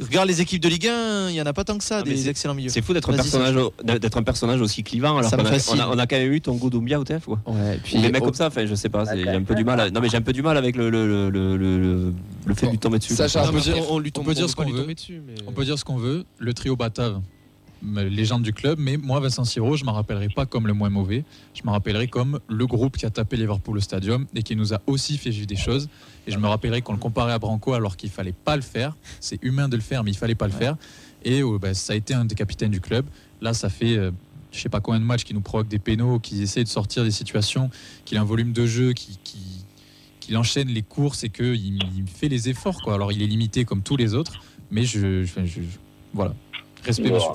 Regarde les équipes de Ligue 1, il y en a pas tant que ça, Ah, des c'est- excellents milieux. C'est fou d'être un, personnage au- d'être un personnage aussi clivant alors a, on a, on a quand même eu ton Doumbia au TF quoi. Ouais, puis des mecs au- comme ça, enfin je sais pas, j'ai un peu du mal. à- Non mais j'ai un peu du mal avec le, le, le, le, le- le fait de lui tomber dessus. Sacha, on peut dire- on, lui on tombe, peut dire veut ce qu'on veut. tomber dessus, mais- On peut dire ce qu'on veut. Le trio Batave, légende du club, mais moi, Vincent Siro, je ne m'en rappellerai pas comme le moins mauvais. Je me rappellerai comme le groupe qui a tapé Liverpool au stadium et qui nous a aussi fait vivre des choses. Et je me rappellerai qu'on le comparait à Branco alors qu'il fallait pas le faire. C'est humain de le faire, mais il fallait pas le faire. Et euh, bah, ça a été un des capitaines du club. Là, ça fait. euh, je sais pas combien de matchs qui nous provoquent des pénaux, qui essaie de sortir des situations, qu'il a un volume de jeu, qui, qui, qu'il enchaîne les courses et qu'il il fait les efforts. Quoi. Alors il est limité comme tous les autres, mais je, je- je- je- voilà. Respect, monsieur.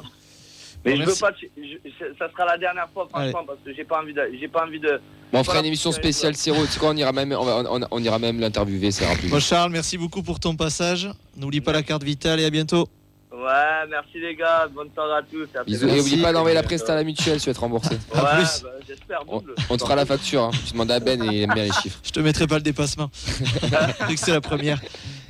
Mais Bon, je veux pas, je- ça sera la dernière fois franchement parce que j'ai pas envie de, j'ai pas envie de. Bon, on fera une émission spéciale Siro. Tu sais quoi, on ira même, on, va- on- on ira même l'interviewer, ça ira plus Bon. Charles, merci beaucoup pour ton passage. N'oublie pas la carte vitale et à bientôt. Ouais, merci les gars, bonne soirée à tous. à Bisous. plus. Et oublie pas d'envoyer la presta à la mutuelle, si tu veux être remboursé. Ouais, À plus. bah, j'espère On, double. on te fera la facture. Hein. Tu demandes à Ben et il aime bien les chiffres. Je te mettrai pas le dépassement. Vu que c'est la première.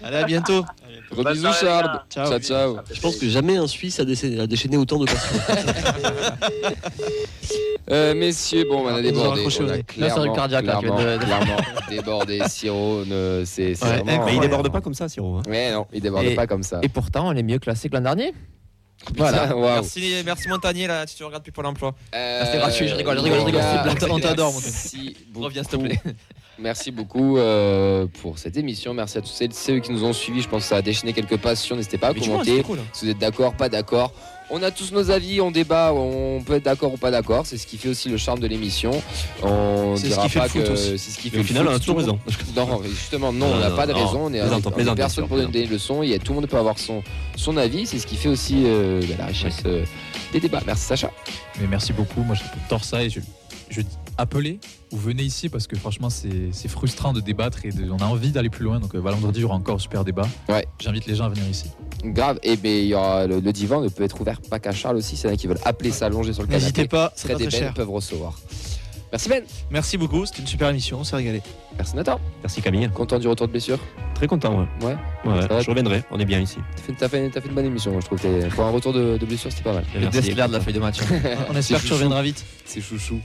Allez, à bientôt. Gros Bonne bisous, soirée, les Charles. gars. Ciao. Ciao, ciao. Je pense que jamais un Suisse a déchaîné, a déchaîné autant de passions. Euh, messieurs, bon, on a nous a débordé. On a c'est clairement, cardiaque, clairement, vient de- clairement débordé. Siro, ne- c'est c'est Ouais, vraiment. Mais il déborde pas comme ça, Siro. hein. Ouais, non, il déborde Et- pas comme ça. Et pourtant, on est mieux classé que l'an dernier. Voilà, waouh. Merci, merci Montagnier, là, si tu regardes plus pour l'emploi. Euh, C'était gratuit, je rigole, je rigole, je rigole. gars, On t'a- on t'adore, mon Merci beaucoup. Reviens, s'il te plaît. Merci beaucoup euh, pour cette émission. Merci à tous celles- ceux qui nous ont suivis. Je pense que ça a déchaîné quelques passions. N'hésitez pas à Mais tu vois, commenter. cool. Si vous êtes d'accord, pas d'accord. On a tous nos avis, on débat, on peut être d'accord ou pas d'accord. C'est ce qui fait aussi le charme de l'émission. On ce dira qui pas que c'est ce qui fait au le final, foot. on a toujours raison. Non, justement, non, Non, on n'a pas de non. raison. On est, on personne pour donner des leçons. Et tout le monde peut avoir son, son avis. C'est ce qui fait aussi euh, la richesse euh, des débats. Merci Sacha. Mais merci beaucoup. Moi, j'adore ça et je, je dis appelez ou venez ici parce que franchement, c'est frustrant de débattre et de- on a envie d'aller plus loin. Donc, euh, voilà, vendredi, il y aura encore un super débat. Ouais. J'invite les gens à venir ici. Grave. Et ben il y aura le, le divan ne peut être ouvert pas qu'à Charles aussi. C'est a qui veulent appeler s'allonger sur le canapé. N'hésitez pas, c'est et très Ben cher. peuvent recevoir. Merci Ben. Merci beaucoup, c'était une super émission, on s'est régalé. Merci Nathan. Merci Camille. Content du retour de blessure. Très content, ouais. Ouais. Ouais, je reviendrai, on est bien ici. T'as fait, t'as fait- t'as fait une bonne émission, moi, je trouve. Pour un retour de, de blessure, c'était pas mal. Le Merci. De la feuille de match. On espère que tu reviendras vite. C'est chouchou.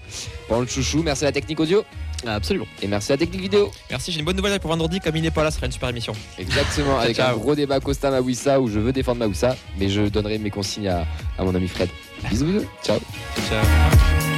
Pendant le chouchou, merci à la technique audio Absolument. et merci à la technique vidéo. Merci, j'ai une bonne nouvelle pour vendredi. Il n'est pas là, ce sera une super émission. Exactement, avec un gros débat Costa Mawissa où je veux défendre Mawissa, mais je donnerai mes consignes à, à mon ami Fred. Bisous, bisous. Ciao. Ciao.